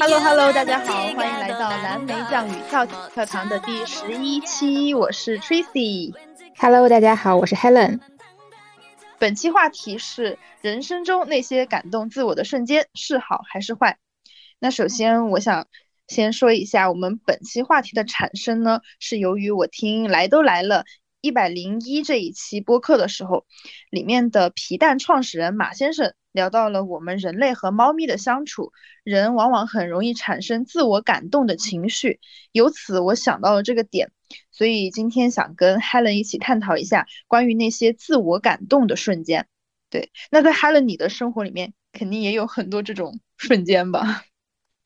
Hello Hello，大家好，欢迎来到蓝莓酱与跳跳堂的第十一期，我是 Tracy。Hello，大家好，我是 Helen。本期话题是人生中那些感动自我的瞬间是好还是坏？那首先我想先说一下，我们本期话题的产生呢，是由于我听来都来了。一百零一这一期播客的时候，里面的皮蛋创始人马先生聊到了我们人类和猫咪的相处，人往往很容易产生自我感动的情绪，由此我想到了这个点，所以今天想跟 Helen 一起探讨一下关于那些自我感动的瞬间。对，那在 Helen 你的生活里面，肯定也有很多这种瞬间吧？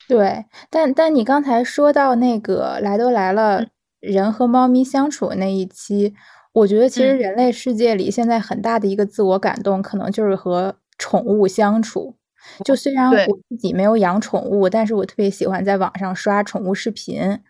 对，但但你刚才说到那个来都来了。人和猫咪相处那一期，我觉得其实人类世界里现在很大的一个自我感动，可能就是和宠物相处。就虽然我自己没有养宠物，但是我特别喜欢在网上刷宠物视频，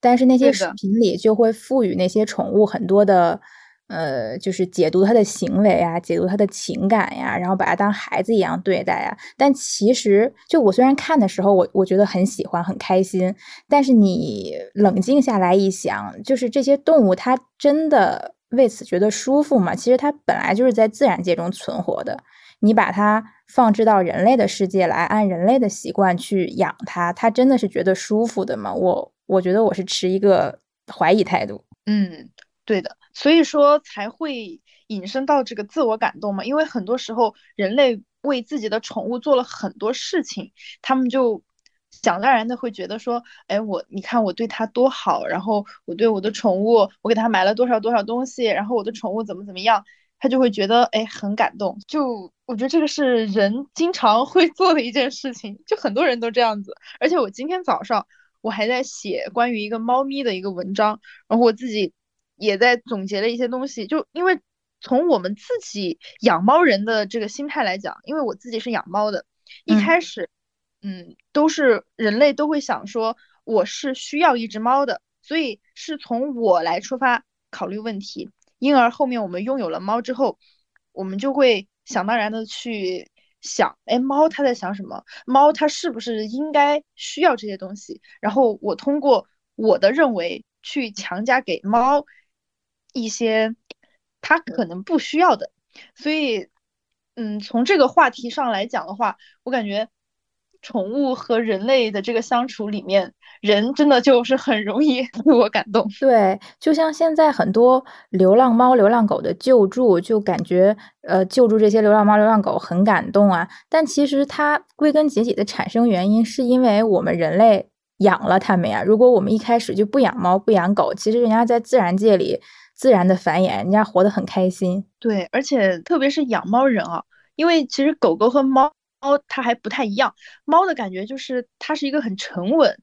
但是那些视频里就会赋予那些宠物很多的。呃，就是解读他的行为啊，解读他的情感呀，然后把他当孩子一样对待呀。但其实，就我虽然看的时候，我我觉得很喜欢，很开心。但是你冷静下来一想，就是这些动物，它真的为此觉得舒服吗？其实它本来就是在自然界中存活的。你把它放置到人类的世界来，按人类的习惯去养它，它真的是觉得舒服的吗？我我觉得我是持一个怀疑态度。嗯，对的。所以说才会引申到这个自我感动嘛，因为很多时候人类为自己的宠物做了很多事情，他们就想当然的会觉得说，哎，我你看我对它多好，然后我对我的宠物，我给它买了多少多少东西，然后我的宠物怎么怎么样，他就会觉得哎很感动。就我觉得这个是人经常会做的一件事情，就很多人都这样子。而且我今天早上我还在写关于一个猫咪的一个文章，然后我自己。也在总结了一些东西，就因为从我们自己养猫人的这个心态来讲，因为我自己是养猫的，一开始，嗯，都是人类都会想说我是需要一只猫的，所以是从我来出发考虑问题，因而后面我们拥有了猫之后，我们就会想当然的去想，哎，猫它在想什么？猫它是不是应该需要这些东西？然后我通过我的认为去强加给猫。一些他可能不需要的，所以，嗯，从这个话题上来讲的话，我感觉宠物和人类的这个相处里面，人真的就是很容易 自我感动。对，就像现在很多流浪猫、流浪狗的救助，就感觉呃救助这些流浪猫、流浪狗很感动啊。但其实它归根结底的产生原因，是因为我们人类养了它们呀。如果我们一开始就不养猫、不养狗，其实人家在自然界里。自然的繁衍，人家活得很开心。对，而且特别是养猫人啊，因为其实狗狗和猫猫它还不太一样。猫的感觉就是它是一个很沉稳、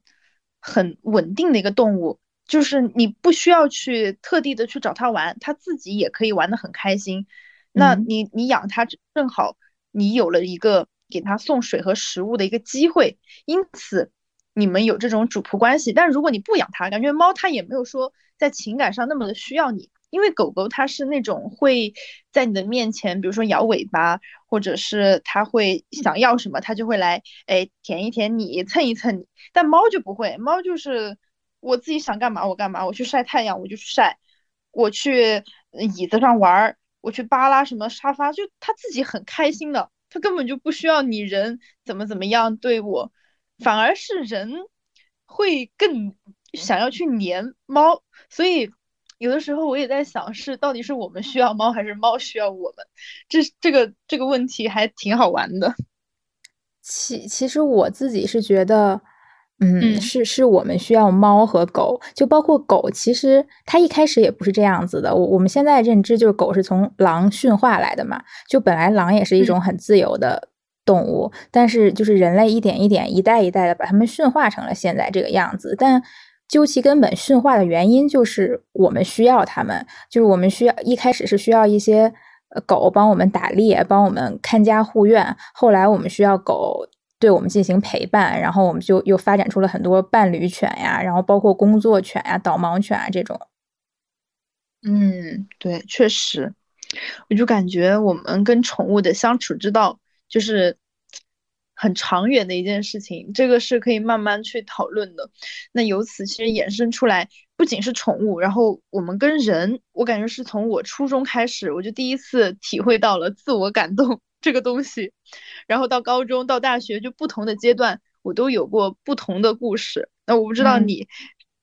很稳定的一个动物，就是你不需要去特地的去找它玩，它自己也可以玩得很开心。那你你养它正好，你有了一个给它送水和食物的一个机会，因此你们有这种主仆关系。但如果你不养它，感觉猫它也没有说。在情感上那么的需要你，因为狗狗它是那种会在你的面前，比如说摇尾巴，或者是它会想要什么，它就会来，哎，舔一舔你，蹭一蹭你。但猫就不会，猫就是我自己想干嘛我干嘛，我去晒太阳我就去晒，我去椅子上玩，我去扒拉什么沙发，就它自己很开心的，它根本就不需要你人怎么怎么样对我，反而是人会更。想要去黏猫，所以有的时候我也在想，是到底是我们需要猫，还是猫需要我们？这这个这个问题还挺好玩的。其其实我自己是觉得，嗯，是是我们需要猫和狗，就包括狗，其实它一开始也不是这样子的。我我们现在认知就是狗是从狼驯化来的嘛，就本来狼也是一种很自由的动物，但是就是人类一点一点、一代一代的把它们驯化成了现在这个样子，但。究其根本，驯化的原因就是我们需要它们，就是我们需要一开始是需要一些狗帮我们打猎，帮我们看家护院。后来我们需要狗对我们进行陪伴，然后我们就又发展出了很多伴侣犬呀，然后包括工作犬呀、导盲犬啊这种。嗯，对，确实，我就感觉我们跟宠物的相处之道就是很长远的一件事情，这个是可以慢慢去讨论的。那由此其实衍生出来，不仅是宠物，然后我们跟人，我感觉是从我初中开始，我就第一次体会到了自我感动 这个东西。然后到高中到大学，就不同的阶段，我都有过不同的故事。那我不知道你，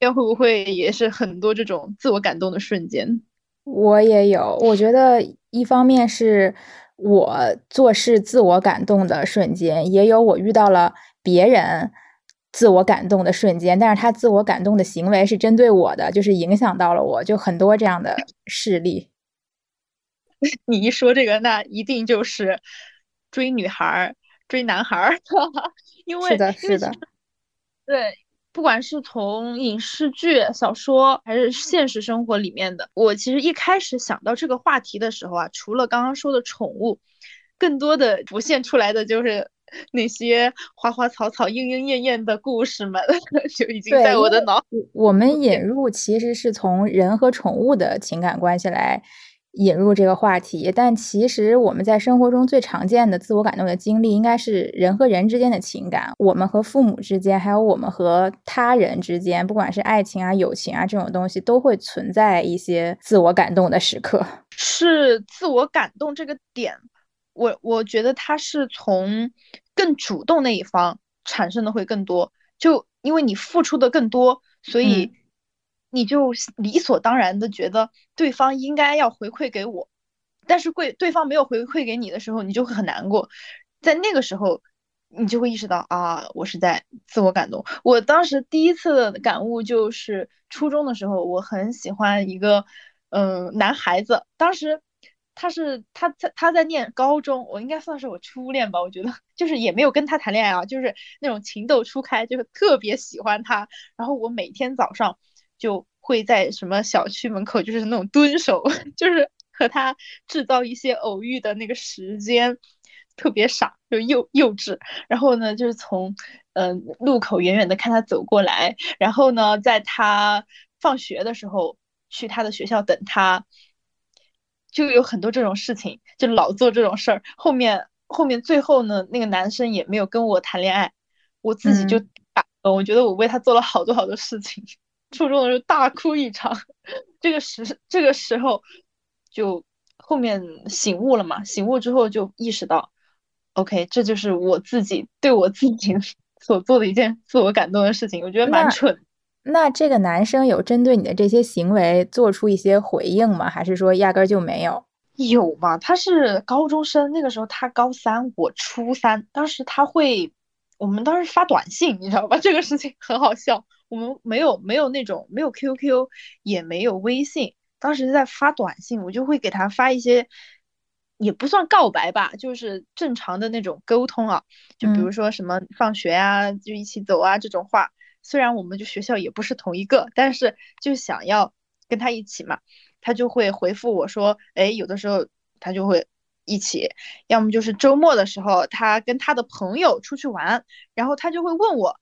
会不会也是很多这种自我感动的瞬间？我也有，我觉得一方面是我做事自我感动的瞬间，也有我遇到了别人自我感动的瞬间，但是他自我感动的行为是针对我的，就是影响到了我，就很多这样的事例。你一说这个，那一定就是追女孩、追男孩，因为是的，是的，对。不管是从影视剧、小说，还是现实生活里面的，我其实一开始想到这个话题的时候啊，除了刚刚说的宠物，更多的浮现出来的就是 那些花花草草、莺莺燕燕的故事们，就已经在我的脑。我们引入其实是从人和宠物的情感关系来。引入这个话题，但其实我们在生活中最常见的自我感动的经历，应该是人和人之间的情感。我们和父母之间，还有我们和他人之间，不管是爱情啊、友情啊这种东西，都会存在一些自我感动的时刻。是自我感动这个点，我我觉得它是从更主动那一方产生的会更多，就因为你付出的更多，所以。你就理所当然的觉得对方应该要回馈给我，但是会对方没有回馈给你的时候，你就会很难过。在那个时候，你就会意识到啊，我是在自我感动。我当时第一次的感悟就是初中的时候，我很喜欢一个嗯男孩子，当时他是他在他在念高中，我应该算是我初恋吧。我觉得 就是也没有跟他谈恋爱啊，就是那种情窦初开，就是特别喜欢他。然后我每天早上。就会在什么小区门口，就是那种蹲守，就是和他制造一些偶遇的那个时间，特别傻，就幼幼稚。然后呢，就是从嗯路口远远的看他走过来，然后呢，在他放学的时候去他的学校等他，就有很多这种事情，就老做这种事儿。后面后面最后呢，那个男生也没有跟我谈恋爱，我自己就打，我觉得我为他做了好多好多事情。初中的时候大哭一场，这个时这个时候就后面醒悟了嘛，醒悟之后就意识到，OK，这就是我自己对我自己 所做的一件自我感动的事情，我觉得蛮蠢。那这个男生有针对你的这些行为做出一些回应吗？还是说压根就没有？有嘛？他是高中生，那个时候他高三，我初三，当时他会，我们当时发短信，你知道吧？这个事情很好笑。我们没有没有那种没有 QQ 也没有微信，当时在发短信，我就会给他发一些，也不算告白吧，就是正常的那种沟通啊，就比如说什么放学啊，就一起走啊这种话。虽然我们就学校也不是同一个，但是就想要跟他一起嘛，他就会回复我说，哎，有的时候他就会一起，要么就是周末的时候，他跟他的朋友出去玩，然后他就会问我。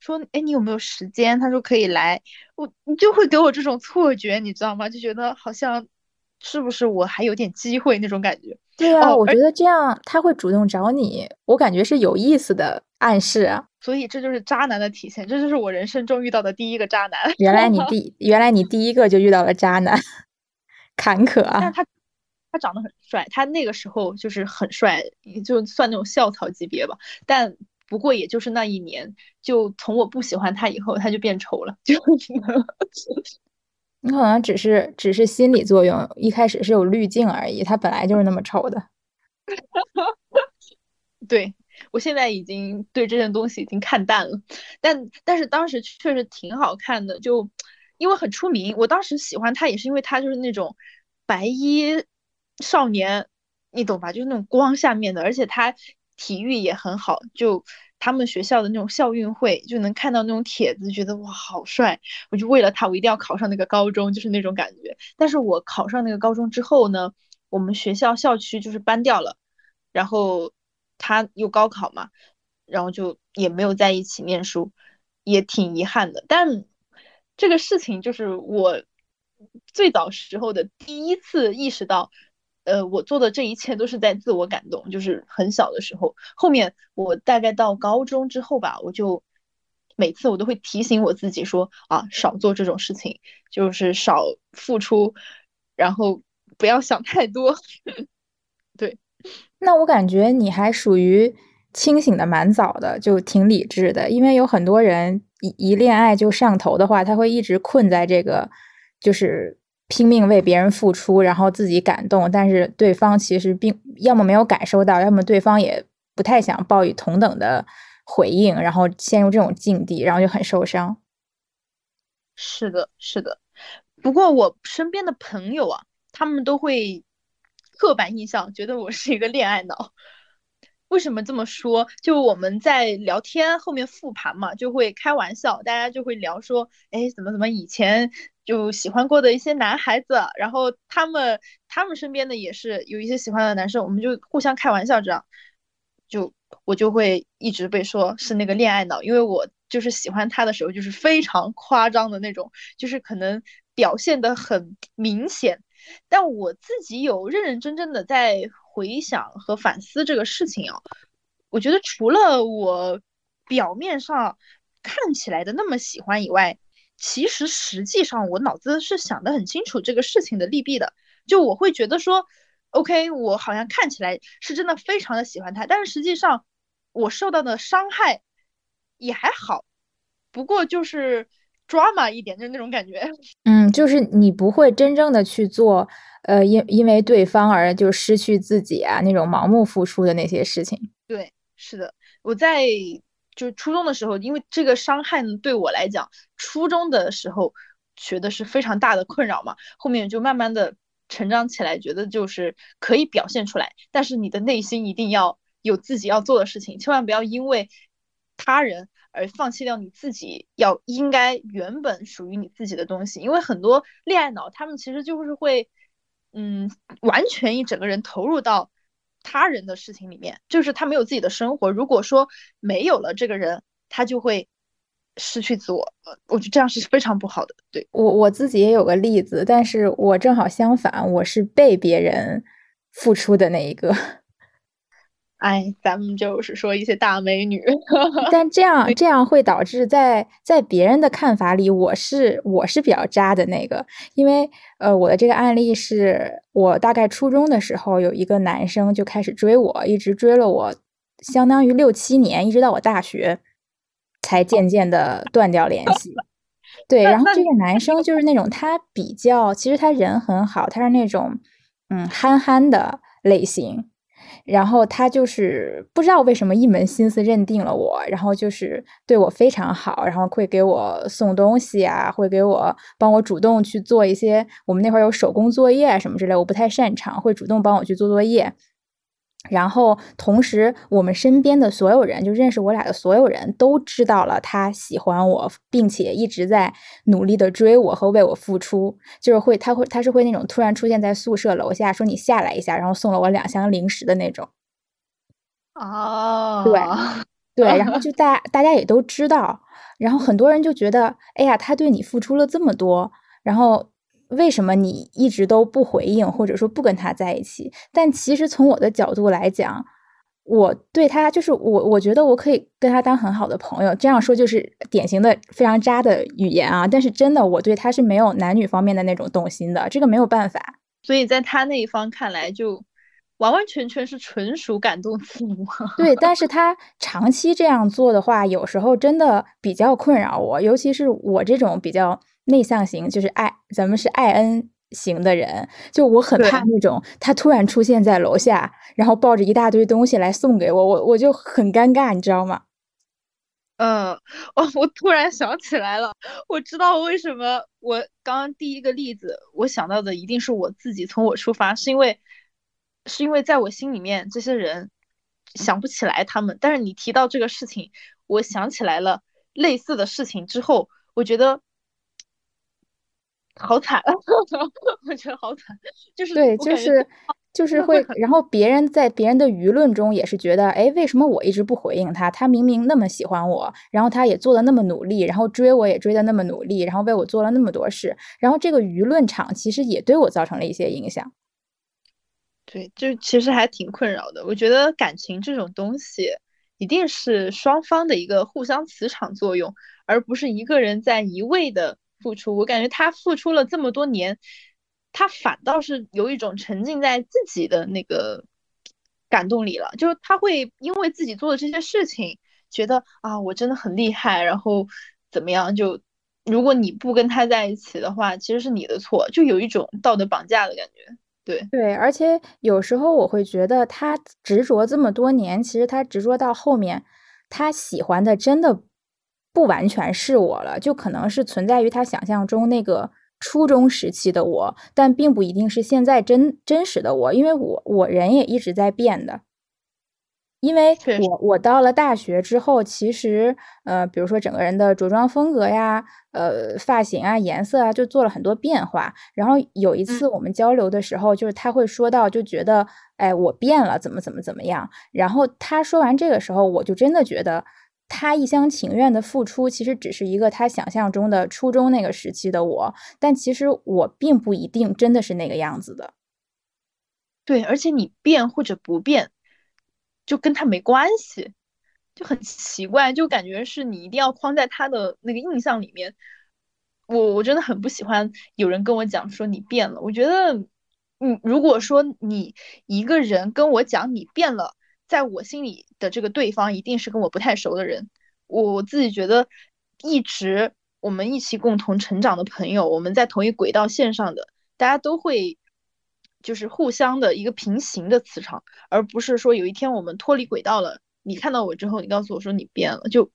说，哎，你有没有时间？他说可以来，我你就会给我这种错觉，你知道吗？就觉得好像是不是我还有点机会那种感觉。对啊，我觉得这样他会主动找你，我感觉是有意思的暗示啊。所以这就是渣男的体现，这就是我人生中遇到的第一个渣男。原来你第原来你第一个就遇到了渣男，坎坷啊。但他他长得很帅，他那个时候就是很帅，就算那种校草级别吧。但不过也就是那一年，就从我不喜欢他以后，他就变丑了。就你可能只是只是心理作用，一开始是有滤镜而已，他本来就是那么丑的。对我现在已经对这件东西已经看淡了，但但是当时确实挺好看的，就因为很出名。我当时喜欢他也是因为他就是那种白衣少年，你懂吧？就是那种光下面的，而且他。体育也很好，就他们学校的那种校运会，就能看到那种帖子，觉得哇好帅，我就为了他，我一定要考上那个高中，就是那种感觉。但是我考上那个高中之后呢，我们学校校区就是搬掉了，然后他又高考嘛，然后就也没有在一起念书，也挺遗憾的。但这个事情就是我最早时候的第一次意识到。呃，我做的这一切都是在自我感动，就是很小的时候。后面我大概到高中之后吧，我就每次我都会提醒我自己说啊，少做这种事情，就是少付出，然后不要想太多。对，那我感觉你还属于清醒的蛮早的，就挺理智的。因为有很多人一一恋爱就上头的话，他会一直困在这个，就是。拼命为别人付出，然后自己感动，但是对方其实并要么没有感受到，要么对方也不太想报以同等的回应，然后陷入这种境地，然后就很受伤。是的，是的。不过我身边的朋友啊，他们都会刻板印象觉得我是一个恋爱脑。为什么这么说？就我们在聊天后面复盘嘛，就会开玩笑，大家就会聊说，哎，怎么怎么以前就喜欢过的一些男孩子，然后他们他们身边的也是有一些喜欢的男生，我们就互相开玩笑这样，就我就会一直被说是那个恋爱脑，因为我就是喜欢他的时候就是非常夸张的那种，就是可能表现的很明显，但我自己有认认真真的在。回想和反思这个事情啊，我觉得除了我表面上看起来的那么喜欢以外，其实实际上我脑子是想得很清楚这个事情的利弊的。就我会觉得说，OK，我好像看起来是真的非常的喜欢他，但是实际上我受到的伤害也还好，不过就是 drama 一点，就是那种感觉。嗯，就是你不会真正的去做。呃，因因为对方而就失去自己啊，那种盲目付出的那些事情。对，是的，我在就初中的时候，因为这个伤害呢，对我来讲，初中的时候觉得是非常大的困扰嘛。后面就慢慢的成长起来，觉得就是可以表现出来，但是你的内心一定要有自己要做的事情，千万不要因为他人而放弃掉你自己要应该原本属于你自己的东西。因为很多恋爱脑，他们其实就是会。嗯，完全一整个人投入到他人的事情里面，就是他没有自己的生活。如果说没有了这个人，他就会失去自我。我觉得这样是非常不好的。对我我自己也有个例子，但是我正好相反，我是被别人付出的那一个。哎，咱们就是说一些大美女，但这样这样会导致在在别人的看法里，我是我是比较渣的那个，因为呃，我的这个案例是我大概初中的时候，有一个男生就开始追我，一直追了我，相当于六七年，一直到我大学才渐渐的断掉联系。对，然后这个男生就是那种他比较，其实他人很好，他是那种嗯憨憨的类型。然后他就是不知道为什么一门心思认定了我，然后就是对我非常好，然后会给我送东西啊，会给我帮我主动去做一些我们那会儿有手工作业什么之类，我不太擅长，会主动帮我去做作业。然后，同时，我们身边的所有人，就认识我俩的所有人都知道了他喜欢我，并且一直在努力的追我和为我付出。就是会，他会，他是会那种突然出现在宿舍楼下，说你下来一下，然后送了我两箱零食的那种。哦，对，对，然后就大大家也都知道，然后很多人就觉得，哎呀，他对你付出了这么多，然后。为什么你一直都不回应，或者说不跟他在一起？但其实从我的角度来讲，我对他就是我，我觉得我可以跟他当很好的朋友。这样说就是典型的非常渣的语言啊！但是真的，我对他是没有男女方面的那种动心的，这个没有办法。所以在他那一方看来，就完完全全是纯属感动父母。对，但是他长期这样做的话，有时候真的比较困扰我，尤其是我这种比较。内向型就是爱，咱们是爱恩型的人，就我很怕那种他突然出现在楼下，然后抱着一大堆东西来送给我，我我就很尴尬，你知道吗？嗯，哦，我突然想起来了，我知道为什么我刚刚第一个例子我想到的一定是我自己，从我出发，是因为是因为在我心里面这些人想不起来他们，但是你提到这个事情，我想起来了类似的事情之后，我觉得。好惨，我觉得好惨，就是对，就是就是会，然后别人在别人的舆论中也是觉得，哎，为什么我一直不回应他？他明明那么喜欢我，然后他也做的那么努力，然后追我也追的那么努力，然后为我做了那么多事，然后这个舆论场其实也对我造成了一些影响。对，就其实还挺困扰的。我觉得感情这种东西，一定是双方的一个互相磁场作用，而不是一个人在一味的付出。我感觉他付出了这么多年，他反倒是有一种沉浸在自己的那个感动里了，就是他会因为自己做的这些事情，觉得啊，我真的很厉害，然后怎么样？就如果你不跟他在一起的话，其实是你的错，就有一种道德绑架的感觉。对对，而且有时候我会觉得他执着这么多年，其实他执着到后面，他喜欢的真的不完全是我了，就可能是存在于他想象中那个初中时期的我，但并不一定是现在真真实的我，因为我我人也一直在变的。因为我我到了大学之后，其实呃，比如说整个人的着装风格呀，呃，发型啊，颜色啊，就做了很多变化。然后有一次我们交流的时候，就是他会说到，就觉得哎，我变了，怎么怎么怎么样。然后他说完这个时候，我就真的觉得他一厢情愿的付出，其实只是一个他想象中的初中那个时期的我，但其实我并不一定真的是那个样子的。对，而且你变或者不变。就跟他没关系，就很奇怪，就感觉是你一定要框在他的那个印象里面。我我真的很不喜欢有人跟我讲说你变了。我觉得，嗯，如果说你一个人跟我讲你变了，在我心里的这个对方一定是跟我不太熟的人。我自己觉得，一直我们一起共同成长的朋友，我们在同一轨道线上的，大家都会。就是互相的一个平行的磁场，而不是说有一天我们脱离轨道了，你看到我之后，你告诉我说你变了，就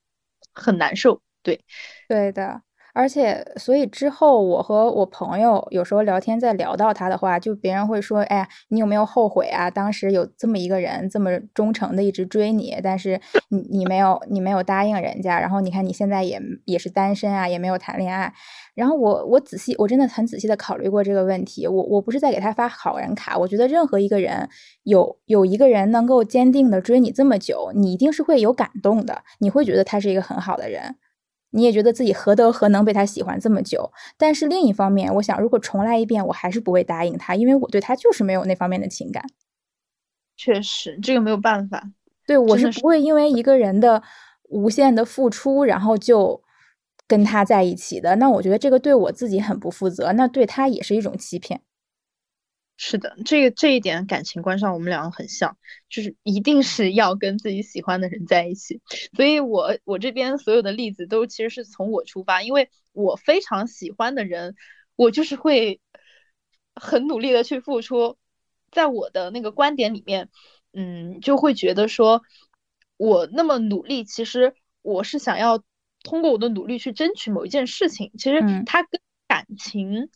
很难受。对，对的。而且，所以之后我和我朋友有时候聊天，再聊到他的话，就别人会说：“哎，你有没有后悔啊？当时有这么一个人，这么忠诚的一直追你，但是 你你没有你没有答应人家，然后你看你现在也也是单身啊，也没有谈恋爱。”然后我我仔细，我真的很仔细的考虑过这个问题。我我不是在给他发好人卡，我觉得任何一个人有有一个人能够坚定的追你这么久，你一定是会有感动的，你会觉得他是一个很好的人。你也觉得自己何德何能被他喜欢这么久？但是另一方面，我想如果重来一遍，我还是不会答应他，因为我对他就是没有那方面的情感。确实，这个没有办法。对我是不会因为一个人的无限的付出，然后就跟他在一起的。那我觉得这个对我自己很不负责，那对他也是一种欺骗。是的，这个这一点感情观上我们两个很像，就是一定是要跟自己喜欢的人在一起。所以我我这边所有的例子都其实是从我出发，因为我非常喜欢的人，我就是会很努力的去付出。在我的那个观点里面，嗯，就会觉得说，我那么努力，其实我是想要通过我的努力去争取某一件事情。其实它跟感情。嗯，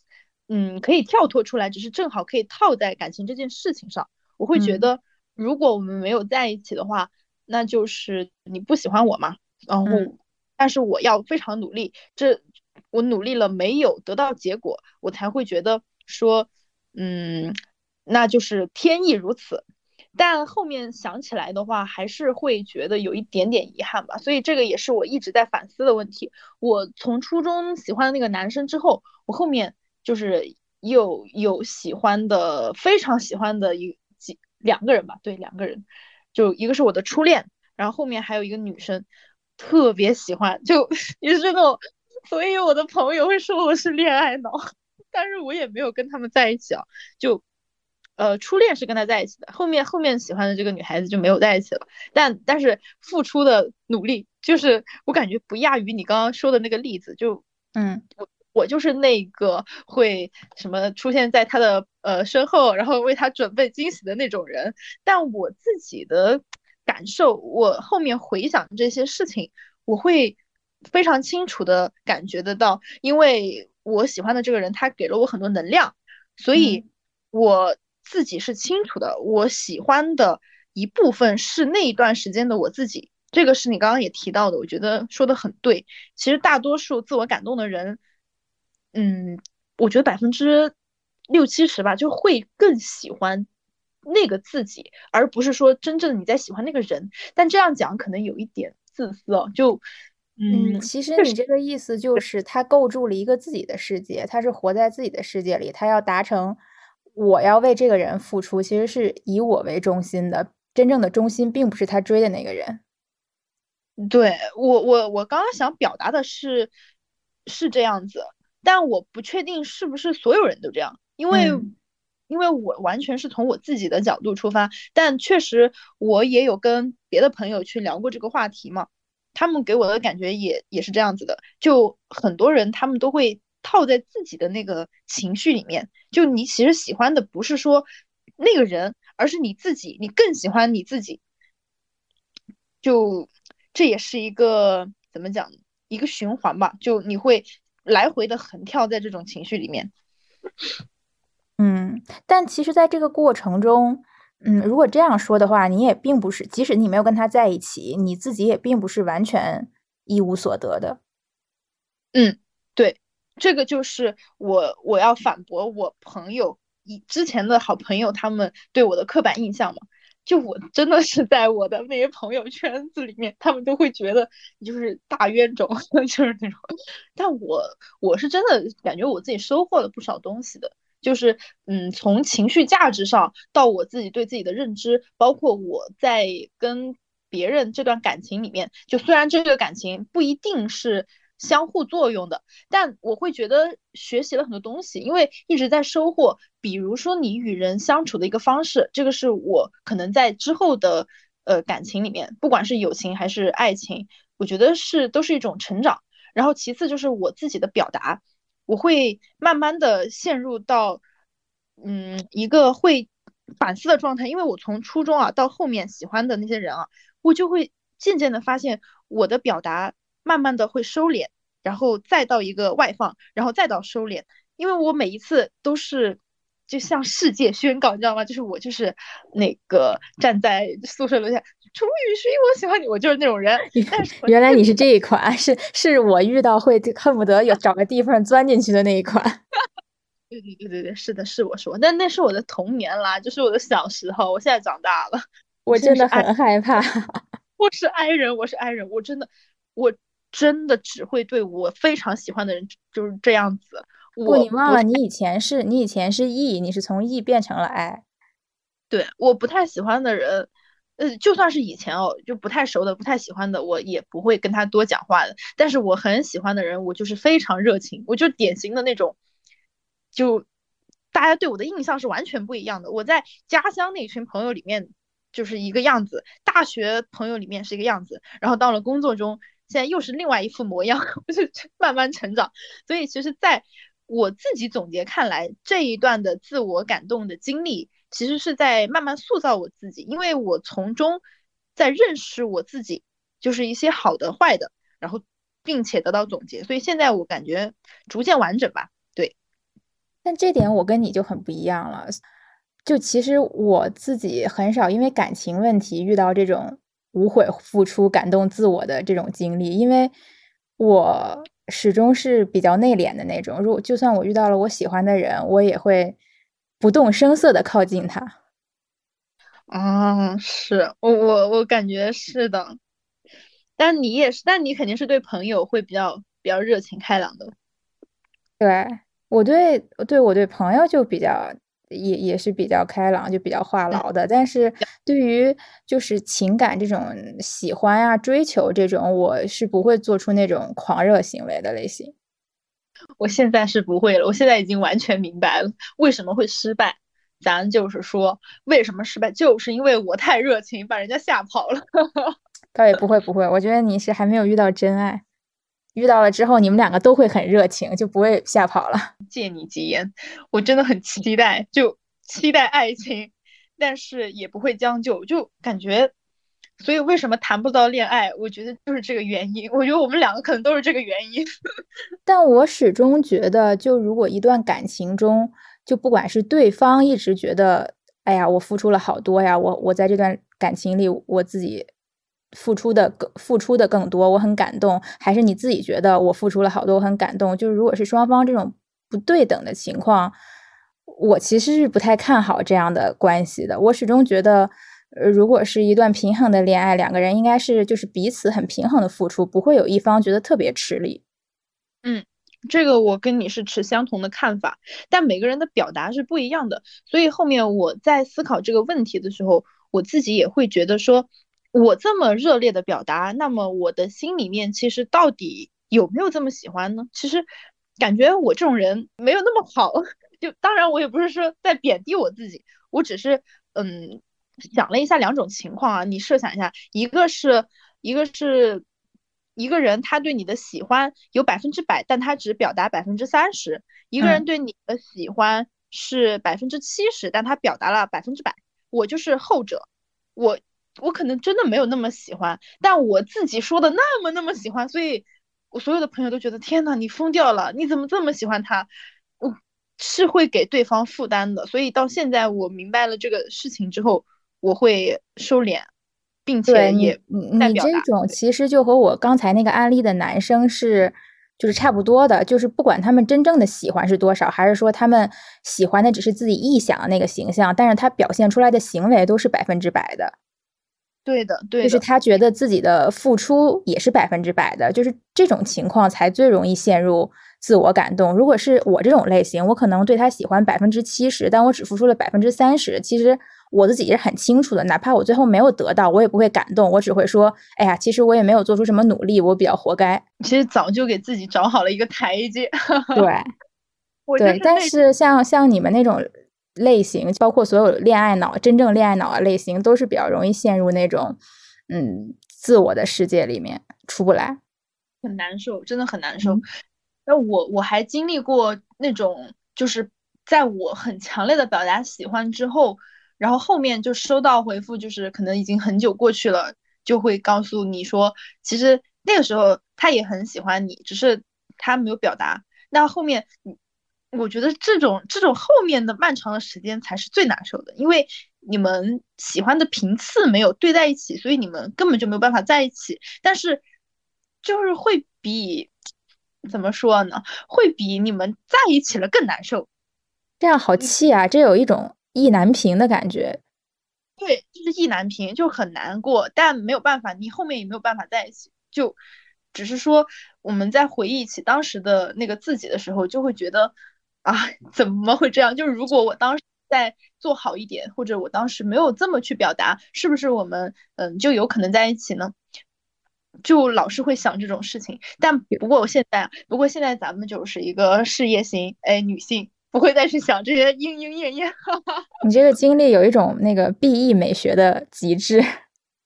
可以跳脱出来，只是正好可以套在感情这件事情上。我会觉得，如果我们没有在一起的话，那就是你不喜欢我嘛。然后，但是我要非常努力，这我努力了没有得到结果，我才会觉得说，嗯，那就是天意如此。但后面想起来的话，还是会觉得有一点点遗憾吧。所以这个也是我一直在反思的问题。我从初中喜欢的那个男生之后，我后面。就是又有喜欢的，非常喜欢的一几两个人吧，对，两个人，就一个是我的初恋，然后后面还有一个女生，特别喜欢，就 也是那种，所以我的朋友会说我是恋爱脑，但是我也没有跟他们在一起啊，就，呃，初恋是跟他在一起的，后面后面喜欢的这个女孩子就没有在一起了，但但是付出的努力，就是我感觉不亚于你刚刚说的那个例子，就，嗯，我。我就是那个会什么出现在他的呃身后，然后为他准备惊喜的那种人。但我自己的感受，我后面回想这些事情，我会非常清楚的感觉得到，因为我喜欢的这个人，他给了我很多能量，所以我自己是清楚的。我喜欢的一部分是那一段时间的我自己，这个是你刚刚也提到的，我觉得说的很对。其实大多数自我感动的人。嗯，我觉得百分之六七十吧，就会更喜欢那个自己，而不是说真正你在喜欢那个人。但这样讲可能有一点自私哦。就嗯，其实你这个意思就是他构筑了一个自己的世界，他是活在自己的世界里，他要达成我要为这个人付出，其实是以我为中心的，真正的中心并不是他追的那个人。对我，我我刚刚想表达的是是这样子，但我不确定是不是所有人都这样，因为因为我完全是从我自己的角度出发，但确实我也有跟别的朋友去聊过这个话题嘛，他们给我的感觉也也是这样子的，就很多人他们都会套在自己的那个情绪里面，就你其实喜欢的不是说那个人，而是你自己，你更喜欢你自己，就。这也是一个怎么讲，一个循环吧，就你会来回的横跳在这种情绪里面。嗯，但其实，在这个过程中，嗯，如果这样说的话，你也并不是，即使你没有跟他在一起，你自己也并不是完全一无所得的。嗯，对，这个就是我我要反驳我朋友以之前的好朋友他们对我的刻板印象嘛。就我真的是在我的那些朋友圈子里面，他们都会觉得你就是大冤种，就是那种。但我我是真的感觉我自己收获了不少东西的，就是嗯，从情绪价值上到我自己对自己的认知，包括我在跟别人这段感情里面，就虽然这个感情不一定是。相互作用的，但我会觉得学习了很多东西，因为一直在收获。比如说你与人相处的一个方式，这个是我可能在之后的呃感情里面，不管是友情还是爱情，我觉得是都是一种成长。然后其次就是我自己的表达，我会慢慢的陷入到嗯一个会反思的状态，因为我从初中啊到后面喜欢的那些人啊，我就会渐渐的发现我的表达。慢慢的会收敛，然后再到一个外放，然后再到收敛。因为我每一次都是就向世界宣告，你知道吗？就是我就是那个站在宿舍楼下，楚雨荨，我喜欢你，我就是那种人。原来你是这一款，是是我遇到会恨不得有找个地方钻进去的那一款。对对对对对，是的，是我说，但那是我的童年啦，就是我的小时候。我现在长大了，我真的很害怕。我是 I 人，我是 I 人，我真的我。真的只会对我非常喜欢的人就是这样子。不，你忘了，你以前是你以前是 E，你是从 E 变成了 I。对，我不太喜欢的人，呃，就算是以前哦，就不太熟的、不太喜欢的，我也不会跟他多讲话的。但是我很喜欢的人，我就是非常热情，我就典型的那种，就大家对我的印象是完全不一样的。我在家乡那群朋友里面就是一个样子，大学朋友里面是一个样子，然后到了工作中。现在又是另外一副模样，就慢慢成长。所以其实，在我自己总结看来，这一段的自我感动的经历，其实是在慢慢塑造我自己，因为我从中在认识我自己，就是一些好的、坏的，然后并且得到总结。所以现在我感觉逐渐完整吧。对，但这点我跟你就很不一样了。就其实我自己很少因为感情问题遇到这种。无悔付出、感动自我的这种经历，因为我始终是比较内敛的那种。如果就算我遇到了我喜欢的人，我也会不动声色的靠近他。啊，是我我我感觉是的。但你也是，但你肯定是对朋友会比较比较热情开朗的。对我对对我对朋友就比较。也也是比较开朗，就比较话痨的。但是对于就是情感这种喜欢啊、追求这种，我是不会做出那种狂热行为的类型。我现在是不会了，我现在已经完全明白了为什么会失败。咱就是说，为什么失败，就是因为我太热情，把人家吓跑了。倒也不会不会，我觉得你是还没有遇到真爱。遇到了之后，你们两个都会很热情，就不会吓跑了。借你吉言，我真的很期待，就期待爱情，但是也不会将就，就感觉，所以为什么谈不到恋爱？我觉得就是这个原因。我觉得我们两个可能都是这个原因。但我始终觉得，就如果一段感情中，就不管是对方一直觉得，哎呀，我付出了好多呀，我我在这段感情里，我自己。付出的更付出的更多，我很感动。还是你自己觉得我付出了好多，我很感动。就是如果是双方这种不对等的情况，我其实是不太看好这样的关系的。我始终觉得，呃，如果是一段平衡的恋爱，两个人应该是就是彼此很平衡的付出，不会有一方觉得特别吃力。嗯，这个我跟你是持相同的看法，但每个人的表达是不一样的，所以后面我在思考这个问题的时候，我自己也会觉得说，我这么热烈的表达，那么我的心里面其实到底有没有这么喜欢呢？其实感觉我这种人没有那么好，就当然我也不是说在贬低我自己，我只是嗯想了一下两种情况啊，你设想一下，一个是一个是。一个人他对你的喜欢有百分之百，但他只表达百分之三十；一个人对你的喜欢是百分之七十，但他表达了百分之百。我就是后者，我我可能真的没有那么喜欢，但我自己说的那么那么喜欢，所以我所有的朋友都觉得天呐，你疯掉了，你怎么这么喜欢他？我是会给对方负担的，所以到现在我明白了这个事情之后，我会收敛。并且也，你你这种其实就和我刚才那个案例的男生是，就是差不多的，就是不管他们真正的喜欢是多少，还是说他们喜欢的只是自己臆想的那个形象，但是他表现出来的行为都是百分之百的。对的，对，就是他觉得自己的付出也是百分之百的，就是这种情况才最容易陷入自我感动。如果是我这种类型，我可能对他喜欢百分之七十，但我只付出了百分之三十，其实。我自己是很清楚的，哪怕我最后没有得到，我也不会感动，我只会说，哎呀，其实我也没有做出什么努力，我比较活该。其实早就给自己找好了一个台阶。对，对，但是像像你们那种类型，包括所有恋爱脑、真正恋爱脑的类型，都是比较容易陷入那种，嗯，自我的世界里面出不来，很难受，真的很难受。那我我还经历过那种，就是在我很强烈的表达喜欢之后。然后后面就收到回复，就是可能已经很久过去了，就会告诉你说，其实那个时候他也很喜欢你，只是他没有表达。那后面，我觉得这种这种后面的漫长的时间才是最难受的，因为你们喜欢的频次没有对在一起，所以你们根本就没有办法在一起。但是，就是会比怎么说呢？会比你们在一起了更难受。这样好气啊！这有一种。意难平的感觉，对，就是意难平，就很难过，但没有办法，你后面也没有办法在一起，就只是说我们在回忆起当时的那个自己的时候，就会觉得啊，怎么会这样？就是如果我当时再做好一点，或者我当时没有这么去表达，是不是我们嗯就有可能在一起呢？就老是会想这种事情。但不过我现在，不过现在咱们就是一个事业型哎女性。不会再去想这些莺莺燕燕。你这个经历有一种那个 B E 美学的极致。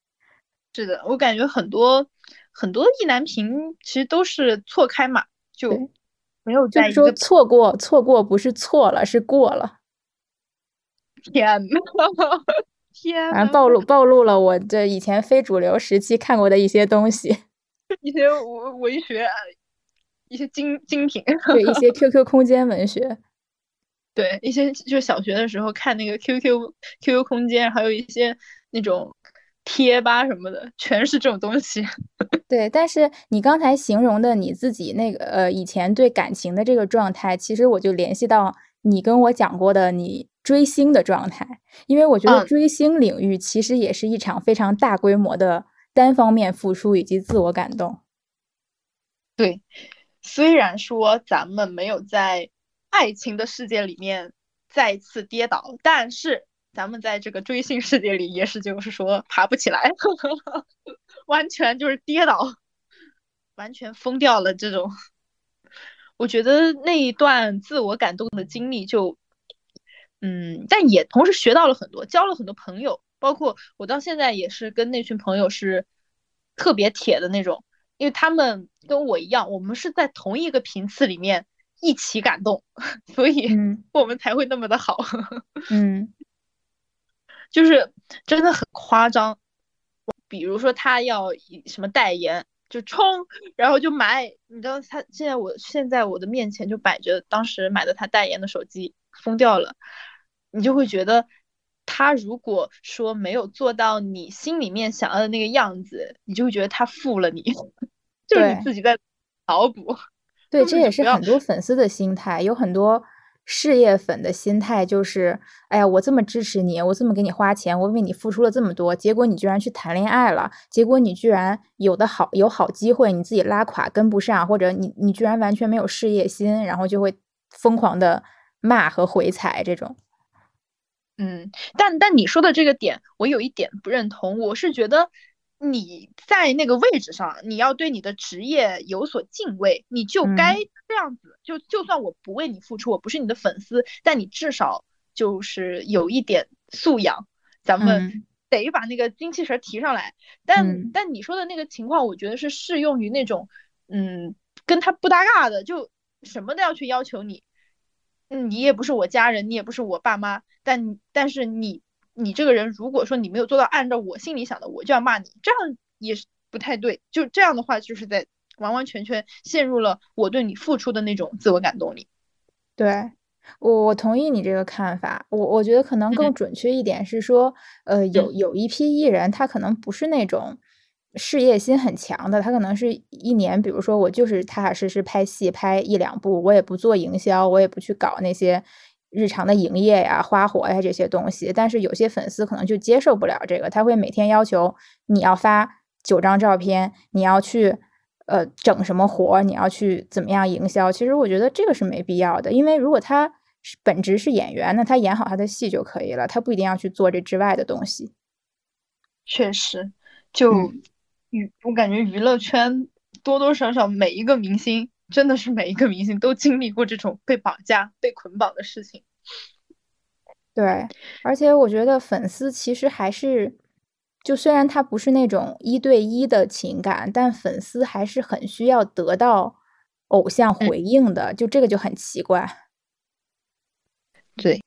是的，我感觉很多很多意难平其实都是错开嘛，就没有在说错过，错过不是错了，是过了。天呐，天！反正暴露暴露了我这以前非主流时期看过的一些东西，一些文文学，一些精精品，对一些 Q Q 空间文学。对一些就是小学的时候看那个 QQ QQ 空间，还有一些那种贴吧什么的，全是这种东西。对，但是你刚才形容的你自己那个呃以前对感情的这个状态，其实我就联系到你跟我讲过的你追星的状态，因为我觉得追星领域其实也是一场非常大规模的单方面付出以及自我感动。对，虽然说咱们没有在。爱情的世界里面再次跌倒，但是咱们在这个追星世界里也是，就是说爬不起来，完全就是跌倒，完全疯掉了。这种，我觉得那一段自我感动的经历，就，嗯，但也同时学到了很多，交了很多朋友，包括我到现在也是跟那群朋友是特别铁的那种，因为他们跟我一样，我们是在同一个频次里面。一起感动，所以我们才会那么的好。嗯，就是真的很夸张。比如说他要什么代言，就冲，然后就买。你知道他现在，我现在我的面前就摆着当时买的他代言的手机，疯掉了。你就会觉得，他如果说没有做到你心里面想要的那个样子，你就会觉得他负了你，就是你自己在脑补。对，这也是很多粉丝的心态。有很多事业粉的心态就是，哎呀，我这么支持你，我这么给你花钱，我为你付出了这么多，结果你居然去谈恋爱了，结果你居然有的好有好机会，你自己拉垮跟不上，或者你你居然完全没有事业心，然后就会疯狂的骂和回踩这种。嗯，但但你说的这个点，我有一点不认同，我是觉得。你在那个位置上，你要对你的职业有所敬畏，你就该这样子。就就算我不为你付出，我不是你的粉丝，但你至少就是有一点素养，咱们得把那个精气神提上来。但但你说的那个情况，我觉得是适用于那种，嗯，跟他不搭嘎的，就什么都要去要求你。嗯，你也不是我家人，你也不是我爸妈，但但是你。你这个人，如果说你没有做到按照我心里想的，我就要骂你，这样也是不太对。就这样的话，就是在完完全全陷入了我对你付出的那种自我感动里。对我，我同意你这个看法。我我觉得可能更准确一点是说，呃，有有一批艺人，他可能不是那种事业心很强的，他可能是一年，比如说我就是踏踏实实拍戏，拍一两部，我也不做营销，我也不去搞那些。日常的营业呀、花活呀这些东西，但是有些粉丝可能就接受不了这个，他会每天要求你要发九张照片，你要去呃整什么活，你要去怎么样营销。其实我觉得这个是没必要的，因为如果他本职是演员，那他演好他的戏就可以了，他不一定要去做这之外的东西。确实，就娱我感觉娱乐圈多多少少每一个明星。真的是每一个明星都经历过这种被绑架、被捆绑的事情。对，而且我觉得粉丝其实还是，就虽然他不是那种一对一的情感，但粉丝还是很需要得到偶像回应的。就这个就很奇怪。对，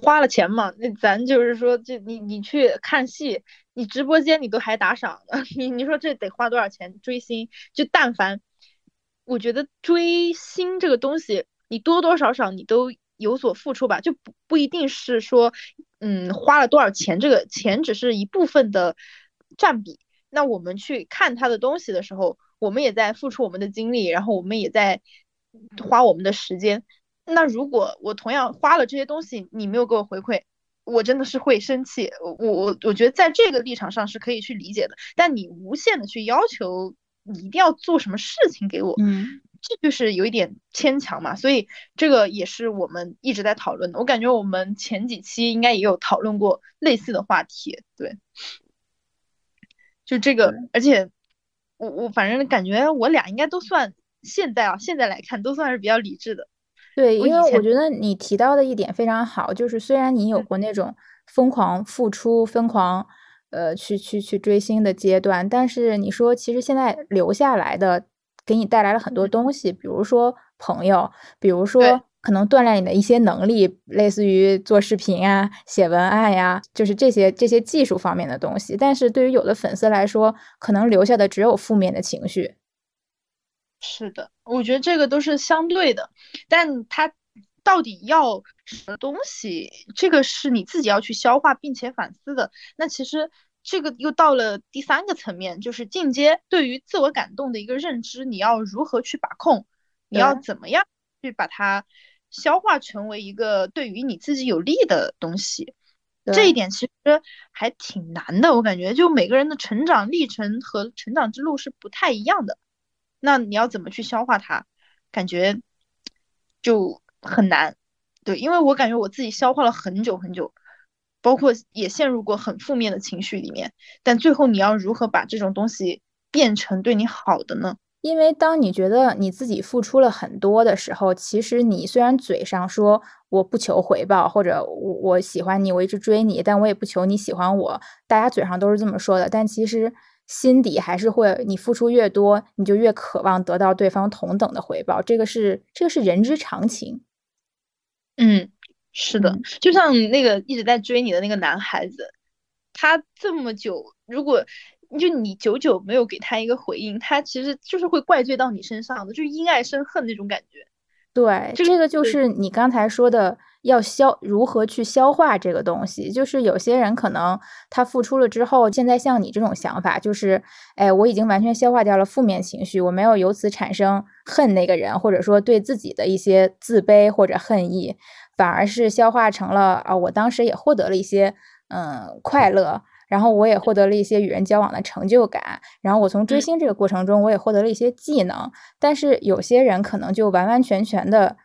花了钱嘛，那咱就是说，就你你去看戏，你直播间你都还打赏呢，你你说这得花多少钱追星？就但凡。我觉得追星这个东西，你多多少少你都有所付出吧，就不不一定是说，嗯，花了多少钱，这个钱只是一部分的占比。那我们去看他的东西的时候，我们也在付出我们的精力，然后我们也在花我们的时间。那如果我同样花了这些东西，你没有给我回馈，我真的是会生气。我我我觉得在这个立场上是可以去理解的，但你无限的去要求。你一定要做什么事情给我？嗯，这就是有一点牵强嘛。所以这个也是我们一直在讨论的。我感觉我们前几期应该也有讨论过类似的话题。对，就这个，而且我我反正感觉我俩应该都算现在啊，现在来看都算是比较理智的。对，因为我觉得你提到的一点非常好，就是虽然你有过那种疯狂付出、疯狂。呃，去去去追星的阶段，但是你说，其实现在留下来的，给你带来了很多东西，比如说朋友，比如说可能锻炼你的一些能力，类似于做视频啊、写文案呀，就是这些这些技术方面的东西。但是对于有的粉丝来说，可能留下的只有负面的情绪。是的，我觉得这个都是相对的，但他到底要什么东西？这个是你自己要去消化并且反思的。那其实这个又到了第三个层面，就是进阶对于自我感动的一个认知，你要如何去把控？你要怎么样去把它消化成为一个对于你自己有利的东西？这一点其实还挺难的，我感觉就每个人的成长历程和成长之路是不太一样的。那你要怎么去消化它？感觉就。很难，对，因为我感觉我自己消化了很久很久，包括也陷入过很负面的情绪里面，但最后你要如何把这种东西变成对你好的呢？因为当你觉得你自己付出了很多的时候，其实你虽然嘴上说我不求回报，或者我我喜欢你，我一直追你，但我也不求你喜欢我，大家嘴上都是这么说的，但其实心底还是会，你付出越多，你就越渴望得到对方同等的回报，这个是这个是人之常情。嗯，是的，就像那个一直在追你的那个男孩子，他这么久，如果就你久久没有给他一个回应，他其实就是会怪罪到你身上的，就是因爱生恨那种感觉。对，这个就是你刚才说的。要消如何去消化这个东西？就是有些人可能他付出了之后，现在像你这种想法，就是哎，我已经完全消化掉了负面情绪，我没有由此产生恨那个人，或者说对自己的一些自卑或者恨意，反而是消化成了啊，我当时也获得了一些嗯快乐，然后我也获得了一些与人交往的成就感，然后我从追星这个过程中，我也获得了一些技能。但是有些人可能就完完全全的。